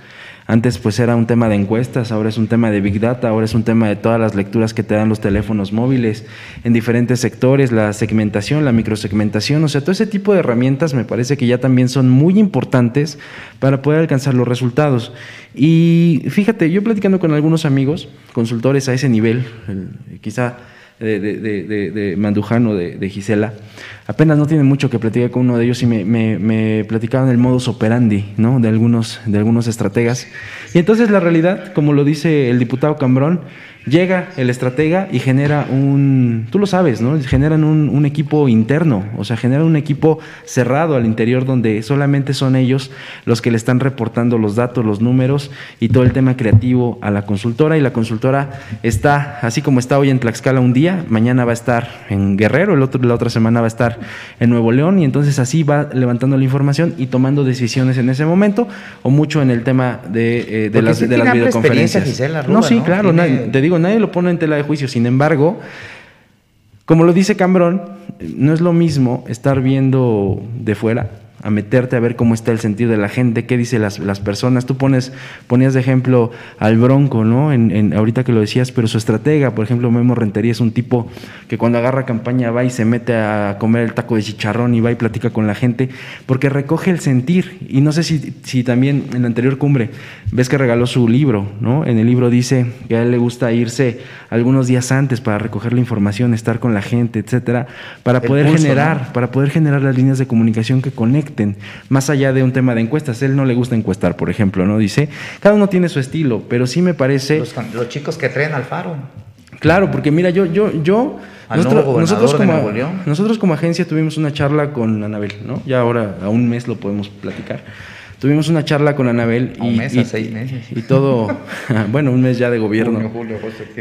Antes pues era un tema de encuestas, ahora es un tema de Big Data, ahora es un tema de todas las lecturas que te dan los teléfonos móviles en diferentes sectores, la segmentación, la microsegmentación, o sea, todo ese tipo de herramientas me parece que ya también son muy importantes para poder alcanzar los resultados. Y fíjate, yo platicando con algunos amigos, consultores a ese nivel, quizá de, de, de, Mandujano, de, Gisela. Apenas no tiene mucho que platicar con uno de ellos y me, me, me, platicaban el modus operandi ¿no? de, algunos, de algunos estrategas. Y entonces la realidad, como lo dice el diputado Cambrón, llega el estratega y genera un, tú lo sabes, ¿no? Generan un, un, equipo interno, o sea, generan un equipo cerrado al interior donde solamente son ellos los que le están reportando los datos, los números y todo el tema creativo a la consultora y la consultora está, así como está hoy en Tlaxcala un día, mañana va a estar en Guerrero, el otro, la otra semana va a estar en Nuevo León y entonces así va levantando la información y tomando decisiones en ese momento o mucho en el tema de, eh, de las, de las videoconferencias. no, sí, claro, te digo, nadie lo pone en tela de juicio. Sin embargo, como lo dice Cambrón, no es lo mismo estar viendo de fuera a meterte a ver cómo está el sentido de la gente, qué dicen las, las personas. Tú pones, ponías de ejemplo al Bronco, ¿no? En, ahorita que lo decías, pero su estratega, por ejemplo, Memo Rentería es un tipo que cuando agarra campaña va y se mete a comer el taco de chicharrón y va y platica con la gente, porque recoge el sentir. Y no sé si, si también en la anterior cumbre ves que regaló su libro, ¿no? En el libro dice que a él le gusta irse algunos días antes para recoger la información, estar con la gente, etcétera, para poder generar, para poder generar las líneas de comunicación que conecten más allá de un tema de encuestas. él no le gusta encuestar, por ejemplo, ¿no? Dice, cada uno tiene su estilo, pero sí me parece... Los, chicos que traen al faro. Claro, porque mira, yo, yo, yo, nosotros, como, nosotros como agencia tuvimos una charla con Anabel, ¿no? Ya ahora a un mes lo podemos platicar. Tuvimos una charla con Anabel y, un mes y, seis meses. y todo, bueno, un mes ya de gobierno.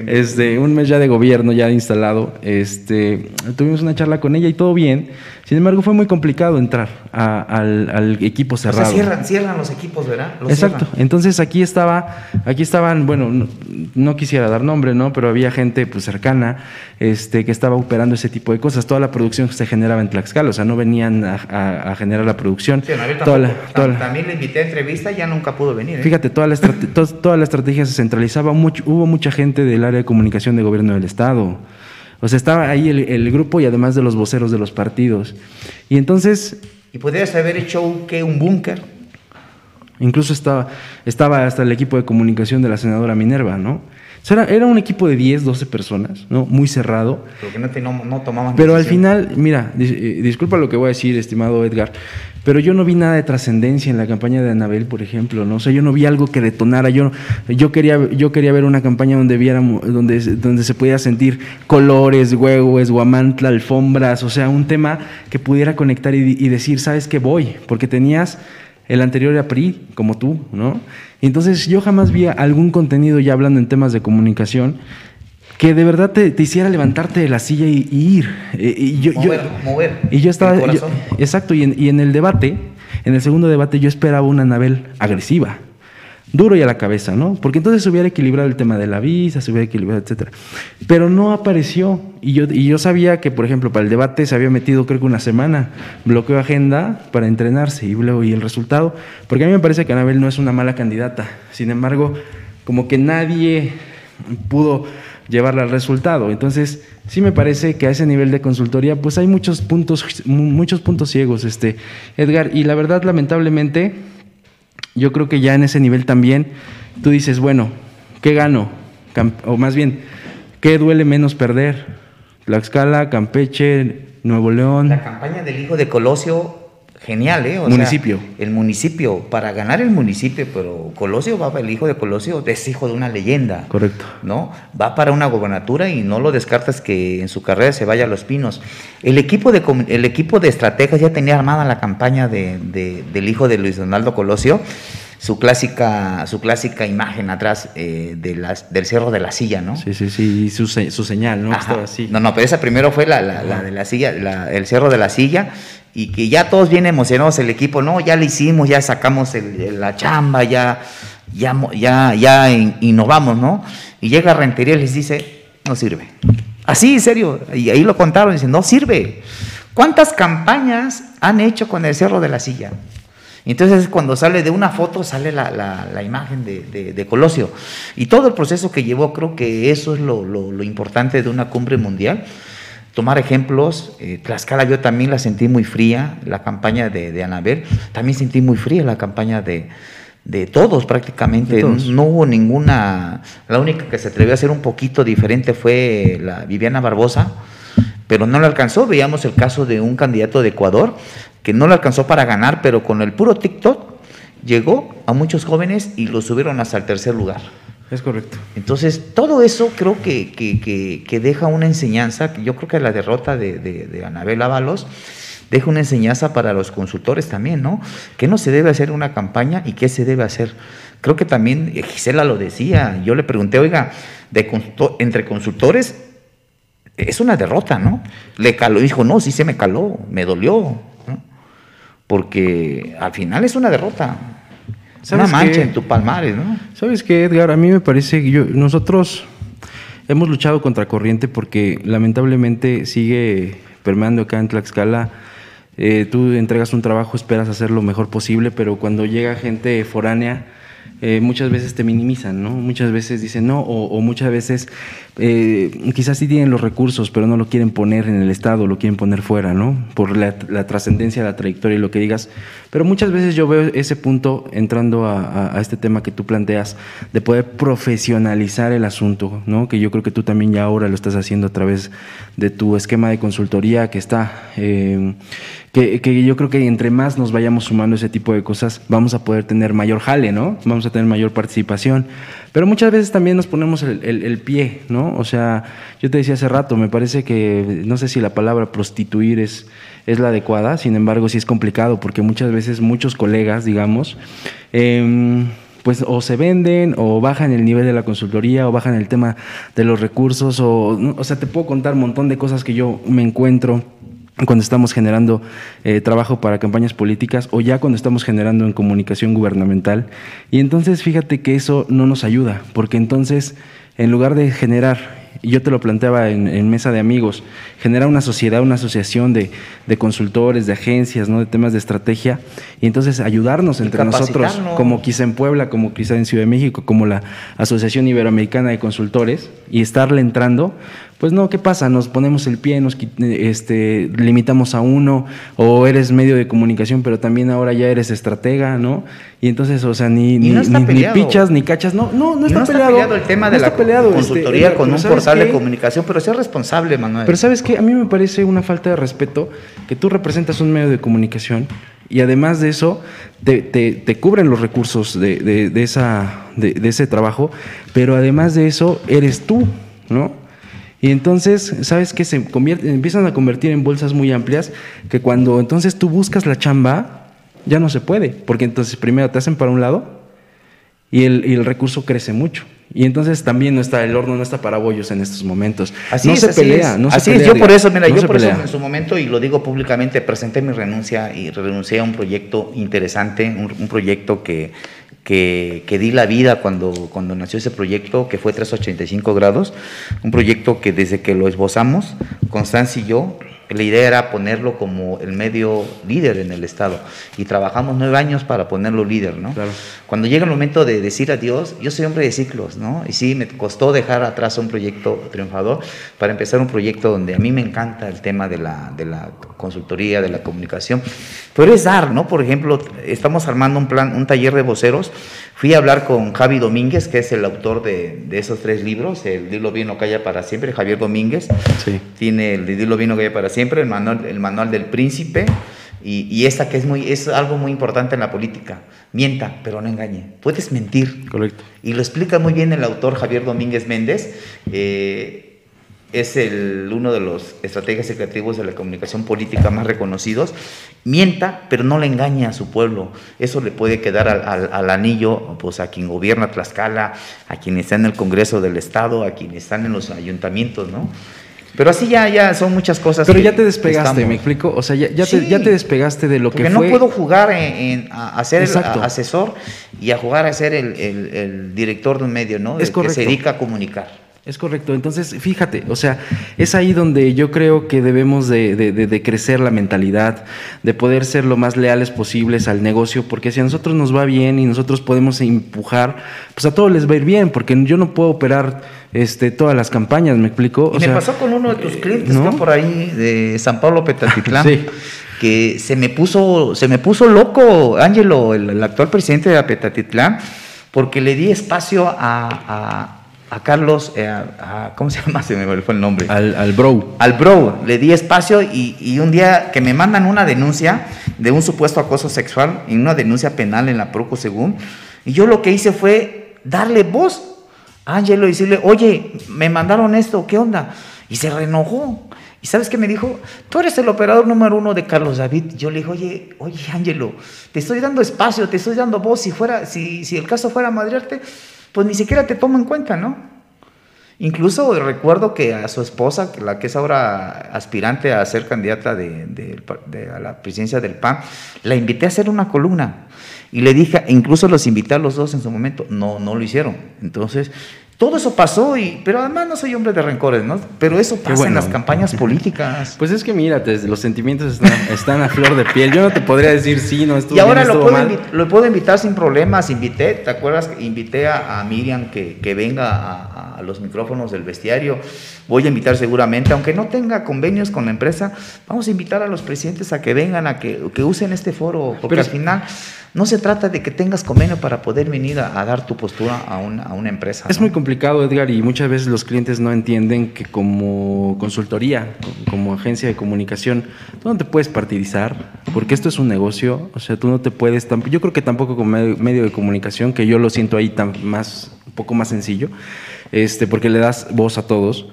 Este, un mes ya de gobierno ya instalado. Este, tuvimos una charla con ella y todo bien. Sin embargo, fue muy complicado entrar al, equipo cerrado. cierran, los equipos, ¿verdad? Exacto. Entonces aquí estaba, aquí estaban, bueno, no, quisiera dar nombre, ¿no? Pero había gente pues cercana, este, que estaba operando ese tipo de cosas. Toda la producción se generaba en Tlaxcala, o sea, no venían a, generar la producción. Sí, también le invité a entrevista y ya nunca pudo venir. ¿eh? Fíjate, toda la, toda la estrategia se centralizaba, mucho, hubo mucha gente del área de comunicación de gobierno del Estado. O sea, estaba ahí el, grupo y además de los voceros de los partidos. Y entonces... ¿Y podrías haber hecho un, ¿qué, un búnker? Incluso estaba, estaba hasta el equipo de comunicación de la senadora Minerva, ¿no? era, era, un equipo de 10, 12 personas, ¿no? Muy cerrado. Pero que no, no, tomaban Pero al final, mira, eh, disculpa lo que voy a decir, estimado Edgar, pero yo no vi nada de trascendencia en la campaña de Anabel, por ejemplo, ¿no? O sea, yo no vi algo que detonara, yo, yo, quería, yo quería ver una campaña donde, viéramos, donde, donde se pudiera sentir colores, huevos, guamantla, alfombras, o sea, un tema que pudiera conectar y, decir, ¿sabes qué voy? Porque tenías el anterior era PRI, como tú, ¿no? Entonces yo jamás vi algún contenido ya hablando en temas de comunicación que de verdad te, hiciera levantarte de la silla y, ir. Eh, y yo, mover, mover. Y yo estaba. exacto, y en, y en, el debate, en el segundo debate, yo esperaba una Anabel agresiva, duro y a la cabeza, ¿no? Porque entonces se hubiera equilibrado el tema de la visa, se hubiera equilibrado, etcétera. Pero no apareció. Y yo, y yo sabía que, por ejemplo, para el debate se había metido, creo que una semana, bloqueó agenda para entrenarse y luego, y el resultado. Porque a mí me parece que Anabel no es una mala candidata. Sin embargo, como que nadie pudo llevarla al resultado. Entonces, sí me parece que a ese nivel de consultoría, pues hay muchos puntos, muchos puntos ciegos, este, Edgar, y la verdad, lamentablemente, yo creo que ya en ese nivel también, tú dices, bueno, ¿qué gano? o más bien, ¿qué duele menos perder? Tlaxcala, Campeche, Nuevo León. La campaña del hijo de Colosio genial, ¿eh? municipio. el municipio, para ganar el municipio, pero Colosio va, el hijo de Colosio es hijo de una leyenda. Correcto. ¿No? Va para una gobernatura y no lo descartas que en su carrera se vaya a los pinos. El equipo de, el equipo de estrategas ya tenía armada la campaña de, del hijo de Luis Donaldo Colosio su clásica, su clásica imagen atrás eh, de las, del Cerro de la Silla, ¿no? Sí, sí, sí, su, su señal, ¿no? así. No, no, pero esa primero fue la, la, de la silla, el Cerro de la Silla, y que ya todos bien emocionados el equipo, no, ya lo hicimos, ya sacamos la chamba, ya, ya, ya, ya innovamos, ¿no? Y llega Rentería y les dice, no sirve. Así, en serio, y ahí lo contaron, dicen, no sirve. ¿Cuántas campañas han hecho con el Cerro de la Silla? Entonces cuando sale de una foto sale la, imagen de, Colosio. Y todo el proceso que llevó, creo que eso es lo, importante de una cumbre mundial. Tomar ejemplos, eh, Tlaxcala yo también la sentí muy fría, la campaña de, Anabel, también sentí muy fría la campaña de, todos prácticamente. No hubo ninguna, la única que se atrevió a hacer un poquito diferente fue la Viviana Barbosa, pero no le alcanzó. Veíamos el caso de un candidato de Ecuador que no le alcanzó para ganar, pero con el puro TikTok llegó a muchos jóvenes y lo subieron hasta el tercer lugar. Es correcto. Entonces, todo eso creo que, que, deja una enseñanza, yo creo que la derrota de, de, Anabel Ábalos deja una enseñanza para los consultores también, ¿no? ¿Qué no se debe hacer una campaña y qué se debe hacer? Creo que también eh, Gisela lo decía, yo le pregunté, oiga, de, entre consultores es una derrota, ¿no? Le caló, dijo, no, sí se me caló, me dolió, porque al final es una derrota. Una mancha en tu palmares, ¿no? ¿Sabes qué, Edgar? A mí me parece que yo, nosotros hemos luchado contra corriente porque lamentablemente sigue permeando acá en Tlaxcala. Eh, tú entregas un trabajo, esperas hacer lo mejor posible, pero cuando llega gente foránea, eh, muchas veces te minimizan, ¿no? Muchas veces dicen no, o, muchas veces eh, quizás sí tienen los recursos, pero no lo quieren poner en el Estado, lo quieren poner fuera, ¿no? Por la, trascendencia, la trayectoria y lo que digas. Pero muchas veces yo veo ese punto entrando a, este tema que tú planteas, de poder profesionalizar el asunto, ¿no? Que yo creo que tú también ya ahora lo estás haciendo a través de tu esquema de consultoría que está... Eh, que, yo creo que entre más nos vayamos sumando ese tipo de cosas, vamos a poder tener mayor jale, ¿no? Vamos a tener mayor participación. Pero muchas veces también nos ponemos el, pie, ¿no? O sea, yo te decía hace rato, me parece que, no sé si la palabra prostituir es, es la adecuada, sin embargo sí es complicado, porque muchas veces muchos colegas, digamos, em, pues o se venden o bajan el nivel de la consultoría o bajan el tema de los recursos o, o sea, te puedo contar un montón de cosas que yo me encuentro cuando estamos generando eh, trabajo para campañas políticas o ya cuando estamos generando en comunicación gubernamental. Y entonces fíjate que eso no nos ayuda, porque entonces en lugar de generar y yo te lo planteaba en, mesa de amigos, generar una sociedad, una asociación de, consultores, de agencias, ¿no? de temas de estrategia, y entonces ayudarnos entre nosotros, como quizá en Puebla, como quizá en Ciudad de México, como la Asociación Iberoamericana de Consultores, y estarle entrando, pues no, ¿qué pasa? Nos ponemos el pie, nos este, limitamos a uno, o eres medio de comunicación, pero también ahora ya eres estratega, ¿no? Y entonces, o sea, ni, ni, pichas, ni cachas, no, no, no está, no está peleado. el tema de la este, consultoría con un portal de comunicación, pero sea responsable, Manuel. Pero ¿sabes qué? A mí me parece una falta de respeto que tú representas un medio de comunicación y además de eso, te, te, cubren los recursos de, de, esa, de, ese trabajo, pero además de eso, eres tú, ¿no? Y entonces, ¿sabes qué? Se empiezan a convertir en bolsas muy amplias que cuando entonces tú buscas la chamba, ya no se puede, porque entonces primero te hacen para un lado y el, y el recurso crece mucho. Y entonces también no está, el horno no está para bollos en estos momentos. Así no se pelea, no así se pelea. Yo por eso, mira, yo por eso en su momento, y lo digo públicamente, presenté mi renuncia y renuncié a un proyecto interesante, un, proyecto que, que, di la vida cuando, cuando nació ese proyecto, que fue 385 grados, un proyecto que desde que lo esbozamos, Constancia y yo, la idea era ponerlo como el medio líder en el Estado y trabajamos nueve años para ponerlo líder, ¿no? Cuando llega el momento de decir adiós, yo soy hombre de ciclos, ¿no? Y sí, me costó dejar atrás un proyecto triunfador para empezar un proyecto donde a mí me encanta el tema de la, de la consultoría, de la comunicación, pero es dar, ¿no? Por ejemplo, estamos armando un plan, un taller de voceros Fui a hablar con Javi Domínguez, que es el autor de, esos tres libros, el Dilo Vino Calla para Siempre, Javier Domínguez. Sí. Tiene el de Dilo Vino Calla para Siempre, el manual, el manual del príncipe, y, esta que es, muy, es algo muy importante en la política. Mienta, pero no engañe. Puedes mentir. Correcto. Y lo explica muy bien el autor Javier Domínguez Méndez. Eh, es el, uno de los estrategias y creativos de la comunicación política más reconocidos, mienta, pero no le engaña a su pueblo. Eso le puede quedar al, anillo pues, a quien gobierna Tlaxcala, a quien está en el Congreso del Estado, a quien están en los ayuntamientos, ¿no? Pero así ya, ya son muchas cosas. Pero que- ya te que despegaste, estamos- ¿me explico? O sea, ya, ya, Sí. te, ya te despegaste de lo Porque que no fue. puedo jugar en, en- a, a ser el a- asesor y a jugar a ser el, el- el director de un medio, ¿no? Es El que correcto. se dedica a comunicar. Es correcto. Entonces, fíjate, o sea, es ahí donde yo creo que debemos de, de- de- de crecer la mentalidad, de poder ser lo más leales posibles al negocio, porque si a nosotros nos va bien y nosotros podemos empujar, pues a todos les va a ir bien, porque yo no puedo operar este, todas las campañas, ¿me explico? Y O me sea, pasó con uno de tus eh, clientes ¿no? que por ahí de San Pablo Petatitlán. Sí. Que se me puso, se me puso loco, Ángelo, el, el actual presidente de Petatitlán, porque le di espacio a, a- a Carlos, eh, a- a- ¿cómo se llama? Se me fue el nombre. Al, al bro. al bro, le di espacio y, y un día que me mandan una denuncia de un supuesto acoso sexual y una denuncia penal en la Proco según, y yo lo que hice fue darle voz a Ángelo y decirle, oye, me mandaron esto, ¿qué onda? Y se reenojó. ¿Y sabes qué me dijo? Tú eres el operador número uno de Carlos David. Yo le dije, oye, oye, Ángelo, te estoy dando espacio, te estoy dando voz. Si, fuera, si, si el caso fuera madrearte, pues ni siquiera te tomo en cuenta, ¿no? Incluso recuerdo que a su esposa, la que es ahora aspirante a ser candidata de- a la presidencia del PAN, la invité a hacer una columna. Y le dije, incluso los invité a los dos en su momento, no, no lo hicieron. Entonces, todo eso pasó, y, pero además no soy hombre de rencores, ¿no? Pero eso pasa en las campañas políticas. Pues es que mírate, los sentimientos están, están a flor de piel. Yo no te podría decir sí, no estuvo Y ahora bien, lo puedo, mal. lo puedo invitar sin problemas. Invité, ¿te acuerdas? Invité a, a Miriam que, que venga a, a los micrófonos del bestiario. Voy a invitar seguramente, aunque no tenga convenios con la empresa, vamos a invitar a los presidentes a que vengan, a que, que usen este foro, porque Pero al final no se trata de que tengas convenio para poder venir a, a dar tu postura a una, a una empresa. Es ¿no? muy complicado, Edgar, y muchas veces los clientes no entienden que como consultoría, como agencia de comunicación, tú no te puedes partidizar, porque esto es un negocio, o sea, tú no te puedes, yo creo que tampoco como medio, medio de comunicación, que yo lo siento ahí tan más, un poco más sencillo, este, porque le das voz a todos.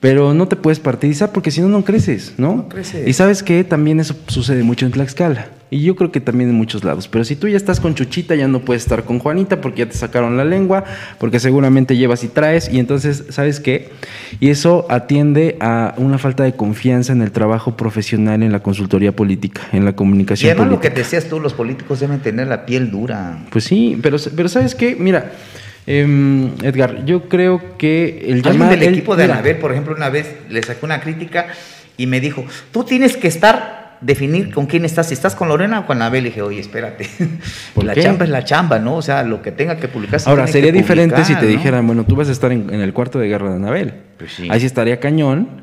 Pero no te puedes partidizar porque si no, no creces, ¿no? No creces. Y sabes que también eso sucede mucho en Tlaxcala. Y yo creo que también en muchos lados. Pero si tú ya estás con Chuchita, ya no puedes estar con Juanita porque ya te sacaron la lengua, porque seguramente llevas y traes. Y entonces, ¿sabes qué? Y eso atiende a una falta de confianza en el trabajo profesional en la consultoría política, en la Y comunicación además lo política. que decías tú, los políticos deben tener la piel dura. Pues sí, pero, pero ¿sabes qué? Mira, em, Edgar, yo creo que el llamar... del el- equipo de mira, Anabel, por ejemplo, una vez le sacó una crítica y me dijo, tú tienes que estar, definir con quién estás, si estás con Lorena o con Anabel. Le dije, oye, espérate, ¿Por la qué? chamba es la chamba, ¿no? O sea, lo que tenga que publicar. se Ahora, sería diferente si te ¿no? dijeran, bueno, tú vas a estar en, en el cuarto de guerra de Anabel. Pues sí. Ahí sí estaría cañón,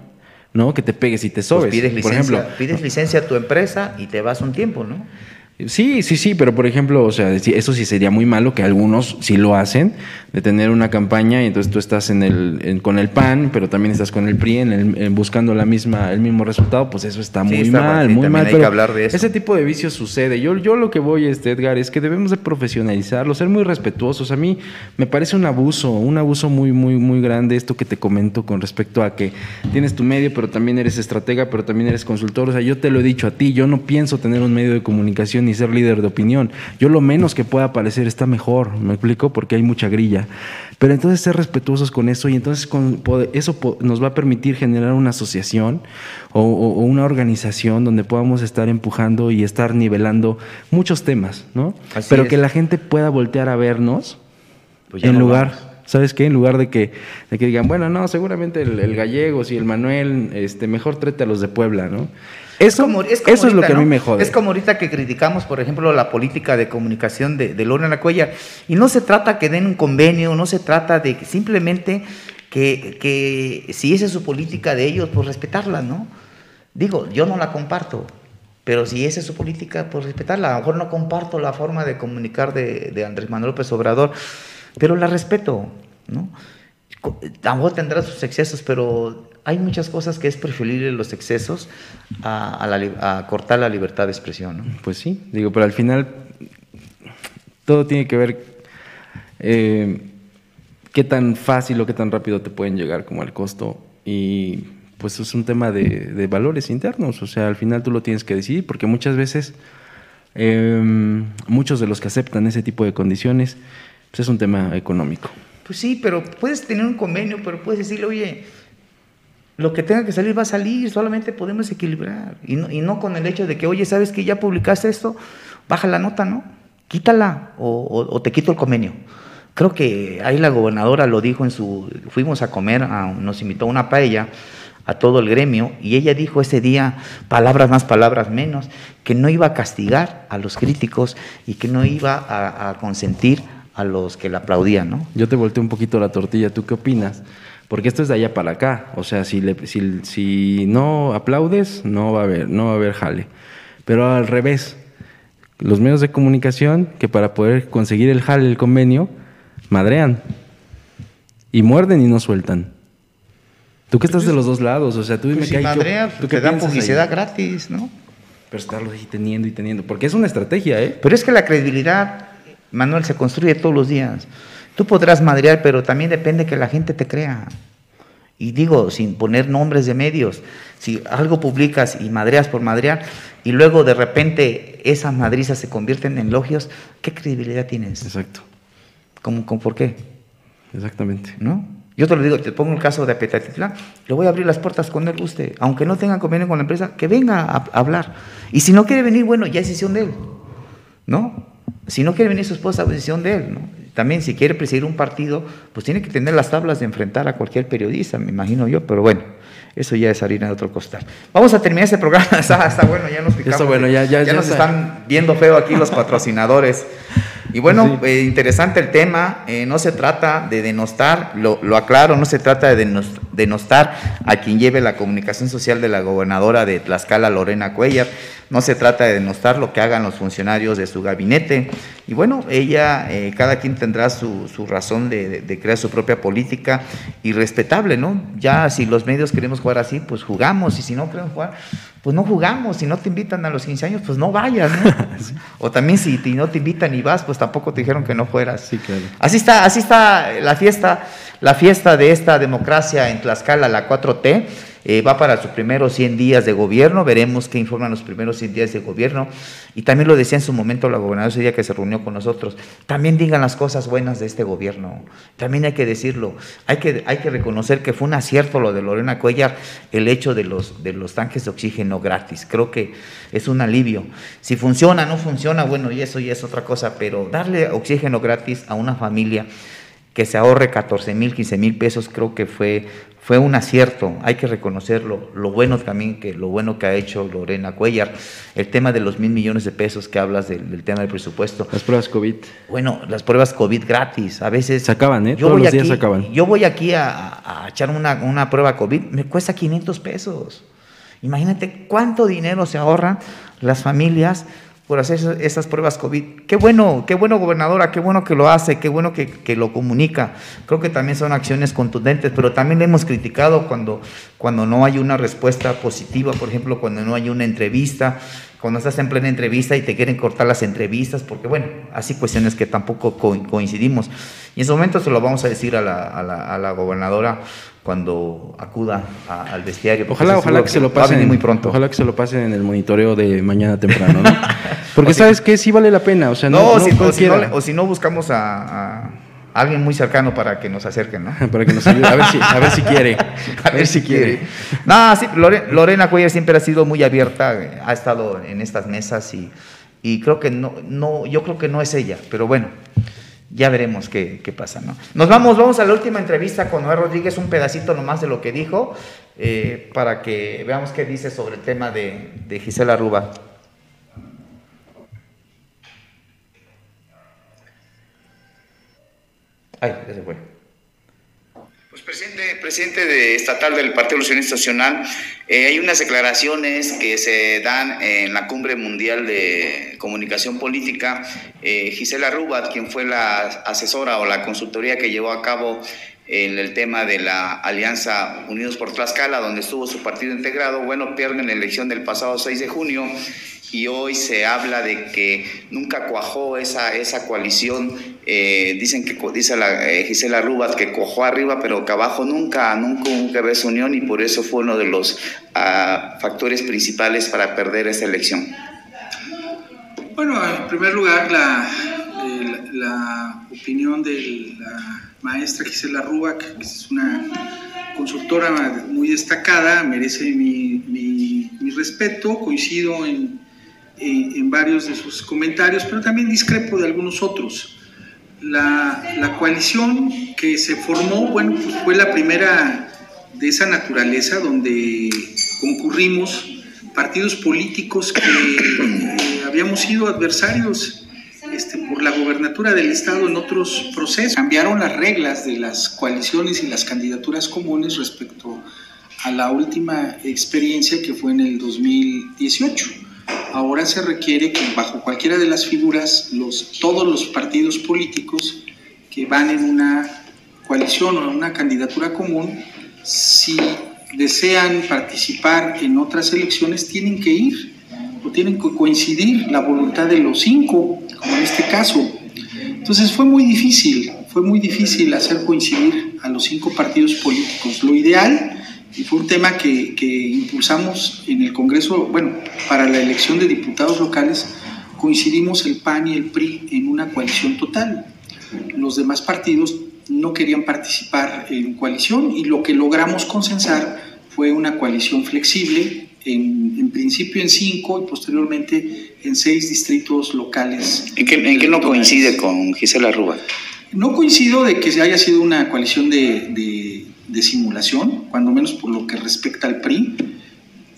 ¿no? Que te pegues y te Pues sobes. pides por licencia, ejemplo, pides licencia a tu empresa y te vas un tiempo, ¿no? Sí, sí, sí, pero por ejemplo, o sea, eso sí sería muy malo que algunos sí lo hacen, de tener una campaña y entonces tú estás en el, en- con el PAN, pero también estás con el PRI en el- en buscando la misma, el mismo resultado, pues eso está Sí, muy está mal, mal, sí, muy mal. hay que pero hablar de eso. Ese tipo de vicios sucede. Yo, yo lo que voy, este, Edgar, es que debemos de profesionalizarlo, ser muy respetuosos. A mí me parece un abuso, un abuso muy, muy, muy grande esto que te comento con respecto a que tienes tu medio, pero también eres estratega, pero también eres consultor. O sea, yo te lo he dicho a ti, yo no pienso tener un medio de comunicación ni ser líder de opinión. Yo lo menos que pueda aparecer está mejor, me explico, porque hay mucha grilla. Pero entonces ser respetuosos con eso y entonces con, eso nos va a permitir generar una asociación o, o- una organización donde podamos estar empujando y estar nivelando muchos temas, ¿no? Así Pero es. que la gente pueda voltear a vernos Pues en no lugar, vamos. ¿sabes qué? En lugar de que, de que digan, bueno, no, seguramente el, el Gallegos y el Manuel, este, mejor trate a los de Puebla, ¿no? Eso, como- es como eso es lo ahorita, que a mí me jode. Es como ahorita que criticamos, por ejemplo, la política de comunicación de, de Lorena Cuellar. Y no se trata que den un convenio, no se trata de que simplemente que, que si esa es su política de ellos, pues respetarla, ¿no? Digo, yo no la comparto, pero si esa es su política, pues respetarla. A lo mejor no comparto la forma de comunicar de, de Andrés Manuel López Obrador, pero la respeto, ¿no? A lo mejor tendrá sus excesos, pero hay muchas cosas que es preferible los excesos a, a la a cortar la libertad de expresión, ¿no? Pues sí, digo, pero al final todo tiene que ver eh, qué tan fácil o qué tan rápido te pueden llegar como al costo y pues es un tema de, de valores internos, o sea, al final tú lo tienes que decidir porque muchas veces eh, muchos de los que aceptan ese tipo de condiciones pues es un tema económico. Pues sí, pero puedes tener un convenio, pero puedes decirle, oye, lo que tenga que salir va a salir, solamente podemos equilibrar. Y no, y no con el hecho de que, oye, ¿sabes que ya publicaste esto? Baja la nota, ¿no? Quítala o, o, te quito el convenio. Creo que ahí la gobernadora lo dijo en su... Fuimos a comer, nos invitó a una paella a todo el gremio y ella dijo ese día, palabras más, palabras menos, que no iba a castigar a los críticos y que no iba a, a consentir a los que la aplaudían, ¿no? Yo te volteé un poquito la tortilla, ¿tú qué opinas? Porque esto es de allá para acá, o sea, si, le, si, si no aplaudes, no va a haber, no va a haber jale. Pero al revés, los medios de comunicación que para poder conseguir el jale, el convenio, madrean y muerden y no sueltan. Tú que estás de los dos lados, o sea, tú dime pues que si madrea, ¿tú te dan ahí? publicidad gratis, ¿no? Pero estarlo ahí teniendo y teniendo, porque es una estrategia, ¿eh? Pero es que la credibilidad, Manuel, se construye todos los días. Tú podrás madrear, pero también depende que la gente te crea. Y digo, sin poner nombres de medios, si algo publicas y madreas por madrear, y luego de repente esas madrizas se convierten en elogios, ¿qué credibilidad tienes? Exacto, ¿Cómo, cómo, ¿Por qué? exactamente. ¿No? Yo te lo digo, te pongo el caso de Apetatitlán, le voy a abrir las puertas cuando él guste, aunque no tenga convenio con la empresa, que venga a, a hablar. Y si no quiere venir, bueno, ya es decisión de él, ¿no? Si no quiere venir su esposa, es decisión de él, ¿no? También si quiere presidir un partido, pues tiene que tener las tablas de enfrentar a cualquier periodista, me imagino yo, pero bueno, eso ya es harina de otro costal. Vamos a terminar este programa, está, está bueno, ya nos picamos. Está bueno, ya- ya- ya nos están viendo feo aquí los patrocinadores. Y bueno, Sí. eh, interesante el tema, eh, no se trata de denostar, lo, lo aclaro, no se trata de denos- denostar a quien lleve la comunicación social de la gobernadora de Tlaxcala, Lorena Cuellar, no se trata de denostar lo que hagan los funcionarios de su gabinete. Y bueno, ella, eh, cada quien tendrá su, su razón de, de- de crear su propia política y respetable, ¿no? Ya si los medios queremos jugar así, pues jugamos, y si no queremos jugar, pues no jugamos, si no te invitan a los 15 años, pues no vayas, ¿no? O también si te- no te invitan y vas, pues tampoco te dijeron que no fueras. Sí, claro. Así está, así está la fiesta, la fiesta de esta democracia en Tlaxcala, la 4T. eh, va para sus primeros 100 días de gobierno, veremos qué informan los primeros 100 días de gobierno. Y también lo decía en su momento la gobernadora ese día que se reunió con nosotros. También digan las cosas buenas de este gobierno. También hay que decirlo. Hay que, hay que reconocer que fue un acierto lo de Lorena Cuellar, el hecho de los, de los tanques de oxígeno gratis. Creo que es un alivio. Si funciona, no funciona, bueno, y eso ya es otra cosa, pero darle oxígeno gratis a una familia que se ahorre 14 mil, 15 mil pesos, creo que fue, fue un acierto, hay que reconocerlo, lo bueno también, que lo bueno que ha hecho Lorena Cuellar, el tema de los mil millones de pesos que hablas del, del tema del presupuesto, Las pruebas COVID. bueno, las pruebas COVID gratis, a veces... Se acaban, ¿eh? Yo Todos voy los días aquí, se acaban. Yo voy aquí a, a- a echar una, una prueba COVID, me cuesta 500 pesos. Imagínate cuánto dinero se ahorran las familias por hacer esas, pruebas COVID. Qué bueno, qué bueno gobernadora, qué bueno que lo hace, qué bueno que, que lo comunica. Creo que también son acciones contundentes, pero también le hemos criticado cuando, cuando no hay una respuesta positiva, por ejemplo, cuando no hay una entrevista, cuando estás en plena entrevista y te quieren cortar las entrevistas, porque bueno, así cuestiones que tampoco co- coincidimos. Y en su momento se lo vamos a decir a la, a la, a la gobernadora cuando acuda a- al bestiario. Ojalá, ojalá seguro que se lo pasen muy pronto. Ojalá que se lo pasen en el monitoreo de mañana temprano, ¿no? Porque sabes que sí vale la pena, o sea, no, No, no si, o, si no, o si no buscamos a, a alguien muy cercano para que nos acerquen, ¿no? para que nos ayude, a ver si, a ver si quiere, a ver si quiere. No, sí, Lore- Lorena Cuellar siempre ha sido muy abierta, ha estado en estas mesas y, y creo que no, no, yo creo que no es ella, pero bueno, ya veremos qué, qué pasa, ¿no? Nos vamos, vamos a la última entrevista con Noé Rodríguez, un pedacito nomás de lo que dijo, eh, para que veamos qué dice sobre el tema de, de Gisela Ruba. Ay, ya. Pues presidente, presidente de estatal del Partido Revolucionario Nacional, eh, hay unas declaraciones que se dan en la cumbre mundial de comunicación política. Eh, Gisela Rubat, quien fue la asesora o la consultoría que llevó a cabo en el tema de la Alianza Unidos por Tlaxcala, donde estuvo su partido integrado, bueno, pierden la elección del pasado 6 de junio y hoy se habla de que nunca cuajó esa, esa coalición. Eh, dicen que dice la, eh, Gisela Rubat que cuajó arriba, pero que abajo nunca, nunca hubo su unión y por eso fue uno de los ah, factores principales para perder esa elección. Bueno, en primer lugar, la, el- la opinión de la maestra Gisela Rubac, que es una consultora muy destacada, merece mi, respeto, coincido en, en, varios de sus comentarios, pero también discrepo de algunos otros. La, la coalición que se formó, bueno, pues fue la primera de esa naturaleza donde concurrimos partidos políticos que eh, habíamos sido adversarios este, por la gobernatura del Estado en otros procesos. Cambiaron las reglas de las coaliciones y las candidaturas comunes respecto a la última experiencia que fue en el 2018. Ahora se requiere que bajo cualquiera de las figuras, todos los partidos políticos que van en una coalición o en una candidatura común, si desean participar en otras elecciones, tienen que ir o tienen que coincidir la voluntad de los cinco, como en este caso. Entonces fue muy difícil, fue muy difícil hacer coincidir a los cinco partidos políticos. Lo ideal, fue un tema que, que impulsamos en el Congreso, bueno, para la elección de diputados locales, coincidimos el PAN y el PRI en una coalición total. Los demás partidos no querían participar en coalición y lo que logramos consensar fue una coalición flexible, en, principio en cinco y posteriormente en seis distritos locales. ¿En qué, no coincide con Gisela Rúa? No coincido de que haya sido una coalición de, de simulación, cuando menos por lo que respecta al PRI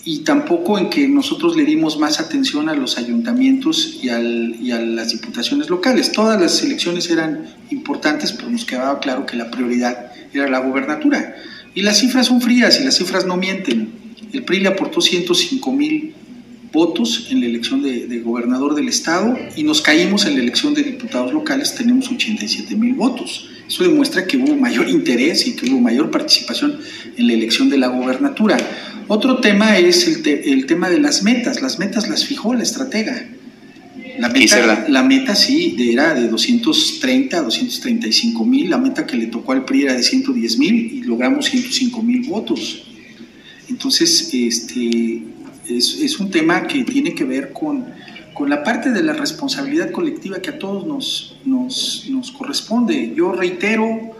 y tampoco en que nosotros le dimos más atención a los ayuntamientos y, a las diputaciones locales. Todas las elecciones eran importantes, pero nos quedaba claro que la prioridad era la gobernatura. Y las cifras son frías y las cifras no mienten. El PRI le aportó 105 mil votos en la elección de, de, gobernador del estado y nos caímos en la elección de diputados locales, tenemos 87 mil votos. Eso demuestra que hubo mayor interés y que hubo mayor participación en la elección de la gobernatura. Otro tema es el, tema de las metas. Las metas las fijó la estratega. La meta, la meta sí era de 230 a 235 mil, la meta que le tocó al PRI era de 110 mil y logramos 105 mil votos. Entonces, este, es, un tema que tiene que ver con, con, la parte de la responsabilidad colectiva que a todos nos, nos, corresponde. Yo reitero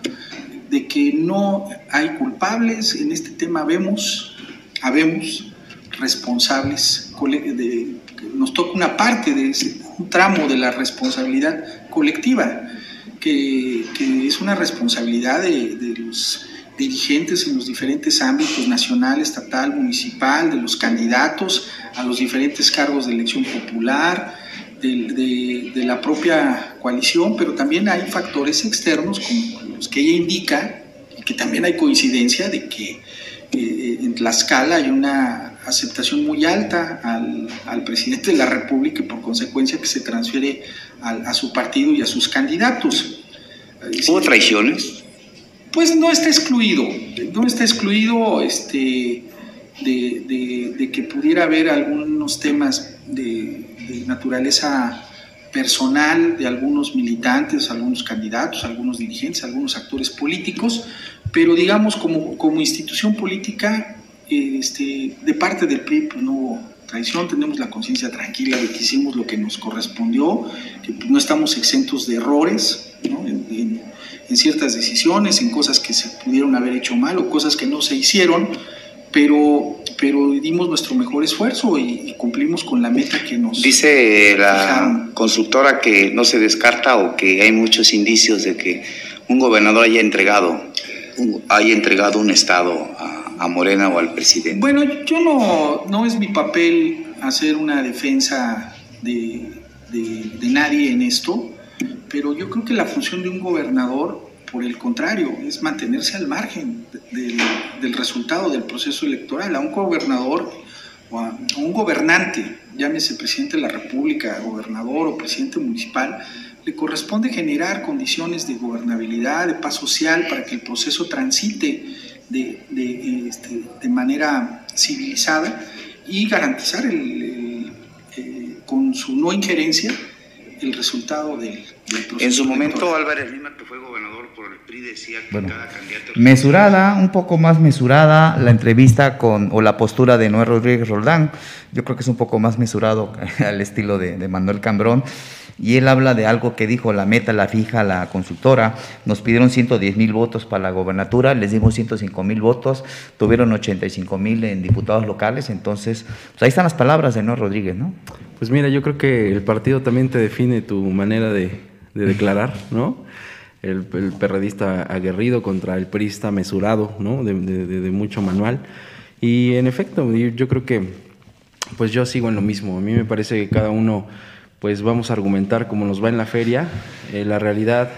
de que no hay culpables, en este tema vemos habemos responsables, de, nos toca una parte de ese, un tramo de la responsabilidad colectiva, que, es una responsabilidad de, los dirigentes en los diferentes ámbitos, nacional, estatal, municipal, de los candidatos a los diferentes cargos de elección popular, de, de, la propia coalición, pero también hay factores externos como los que ella indica, y que también hay coincidencia de que eh, en Tlaxcala hay una aceptación muy alta al, presidente de la República y por consecuencia que se transfiere a, su partido y a sus candidatos. ¿Hubo traiciones? Pues no está excluido, no está excluido este, de, que pudiera haber algunos temas de, naturaleza personal de algunos militantes, algunos candidatos, algunos dirigentes, algunos actores políticos, pero digamos como, como institución política, este, de parte del PRI no traición, tenemos la conciencia tranquila de que hicimos lo que nos correspondió, que no estamos exentos de errores En, ciertas decisiones, en cosas que se pudieron haber hecho mal o cosas que no se hicieron, pero, pero dimos nuestro mejor esfuerzo y, cumplimos con la meta que nos... Dice la constructora que no se descarta o que hay muchos indicios de que un gobernador haya entregado haya entregado un Estado a, Morena o al presidente? Bueno, yo no, no es mi papel hacer una defensa de, de, nadie en esto, pero yo creo que la función de un gobernador, por el contrario, es mantenerse al margen del, del resultado del proceso electoral. A un gobernador o a, a un gobernante, llámese presidente de la República, gobernador o presidente municipal, le corresponde generar condiciones de gobernabilidad, de paz social, para que el proceso transite de, este, manera civilizada y garantizar el, eh, con su no injerencia el resultado del, proceso. En su momento, Álvarez Lima, que fue gobernador por el PRI, decía que cada candidato. Mesurada, un poco más mesurada la entrevista con, o la postura de Noé Rodríguez Roldán. Yo creo que es un poco más mesurado al estilo de, de Manuel Cambrón. Y él habla de algo que dijo, la meta la fija la consultora, nos pidieron 110 mil votos para la gobernatura, les dimos 105 mil votos, tuvieron 85 mil en diputados locales, entonces, pues ahí están las palabras de Noé Rodríguez, ¿no? Pues mira, yo creo que el partido también te define tu manera de, declarar, ¿no? El, perredista aguerrido contra el perista mesurado, ¿no? De, mucho manual. Y en efecto, yo creo que pues yo sigo en lo mismo. A mí me parece que cada uno pues vamos a argumentar como nos va en la feria. Eh, la realidad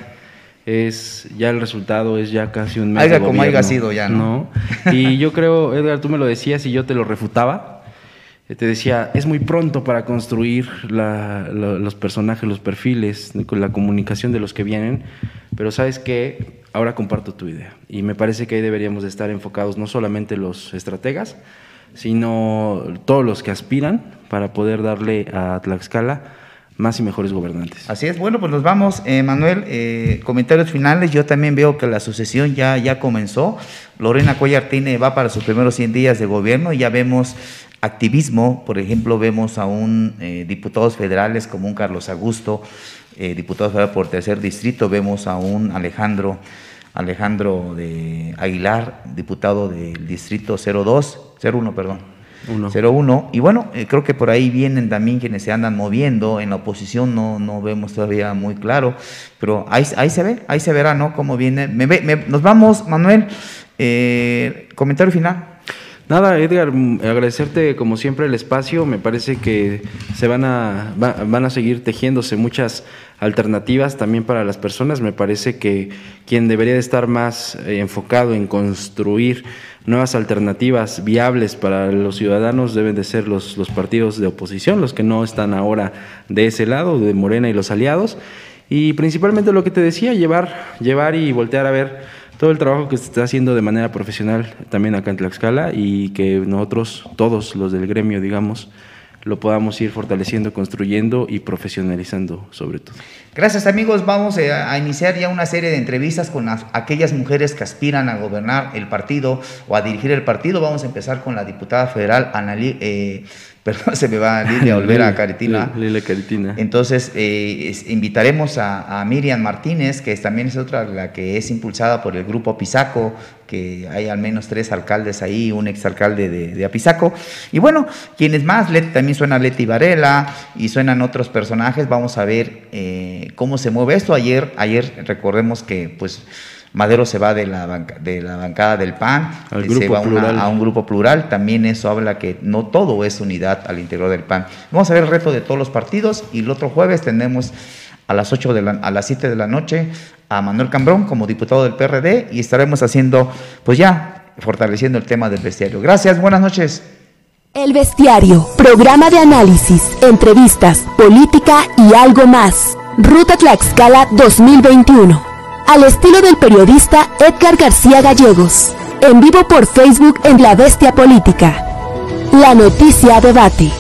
es ya el resultado es ya casi un mes de como haya sido ya, ¿no? Y yo creo, Edgar, tú me lo decías y yo te lo refutaba. Eh, te decía, es muy pronto para construir los personajes, los perfiles, la comunicación de los que vienen, pero sabes que ahora comparto tu idea y me parece que ahí deberíamos de estar enfocados no solamente los estrategas, sino todos los que aspiran para poder darle a Tlaxcala más y mejores gobernantes. Así es, bueno, pues nos vamos, eh, Manuel, eh, comentarios finales, yo también veo que la sucesión ya, ya comenzó, Lorena Cuellartine va para sus primeros 100 días de gobierno, ya vemos activismo, por ejemplo, vemos a un eh, diputados federales como un Carlos Augusto, diputado federal por tercer distrito, vemos a un Alejandro, Alejandro de Aguilar, diputado del distrito 02, 01, perdón 0-1. Y bueno, eh, creo que por ahí vienen también quienes se andan moviendo. En la oposición no, no vemos todavía muy claro, pero ahí, ahí se ve, ahí se verá, ¿no? Cómo viene. nos vamos, Manuel. Eh, comentario final. Nada, Edgar, mm, agradecerte como siempre el espacio. Me parece que se van a, van a seguir tejiéndose muchas alternativas también para las personas. Me parece que quien debería de estar más eh, enfocado en construir nuevas alternativas viables para los ciudadanos deben de ser los, los partidos de oposición, los que no están ahora de ese lado, de Morena y los aliados. Y principalmente lo que te decía, llevar, llevar y voltear a ver todo el trabajo que se está haciendo de manera profesional también acá en Tlaxcala y que nosotros, todos los del gremio, digamos, lo podamos ir fortaleciendo, construyendo y profesionalizando sobre todo. Gracias amigos, vamos eh, a iniciar ya una serie de entrevistas con aquellas mujeres que aspiran a gobernar el partido o a dirigir el partido. Vamos a empezar con la diputada federal Analí, eh, perdón, se me va Lilia Olvera Caritina. Lilia Caritina. Entonces, eh, invitaremos a, Miriam Martínez, que también es otra, la que es impulsada por el grupo Pisaco, que hay al menos tres alcaldes ahí, un exalcalde de, de Apizaco. Y bueno, quienes más, también suena Leti Varela y suenan otros personajes, vamos a ver eh, cómo se mueve esto. Ayer, ayer recordemos que pues Madero se va de la, de la bancada del PAN, se va a un grupo plural, también eso habla que no todo es unidad al interior del PAN. Vamos a ver el reto de todos los partidos y el otro jueves tenemos a las 8 de la, a las 7 de la noche a Manuel Cambrón como diputado del PRD y estaremos haciendo, pues ya, fortaleciendo el tema del bestiario. Gracias, buenas noches. El Bestiario, programa de análisis, entrevistas, política y algo más. Ruta Tlaxcala 2021 al estilo del periodista Edgar García Gallegos, en vivo por Facebook en La Bestia Política. La noticia debate.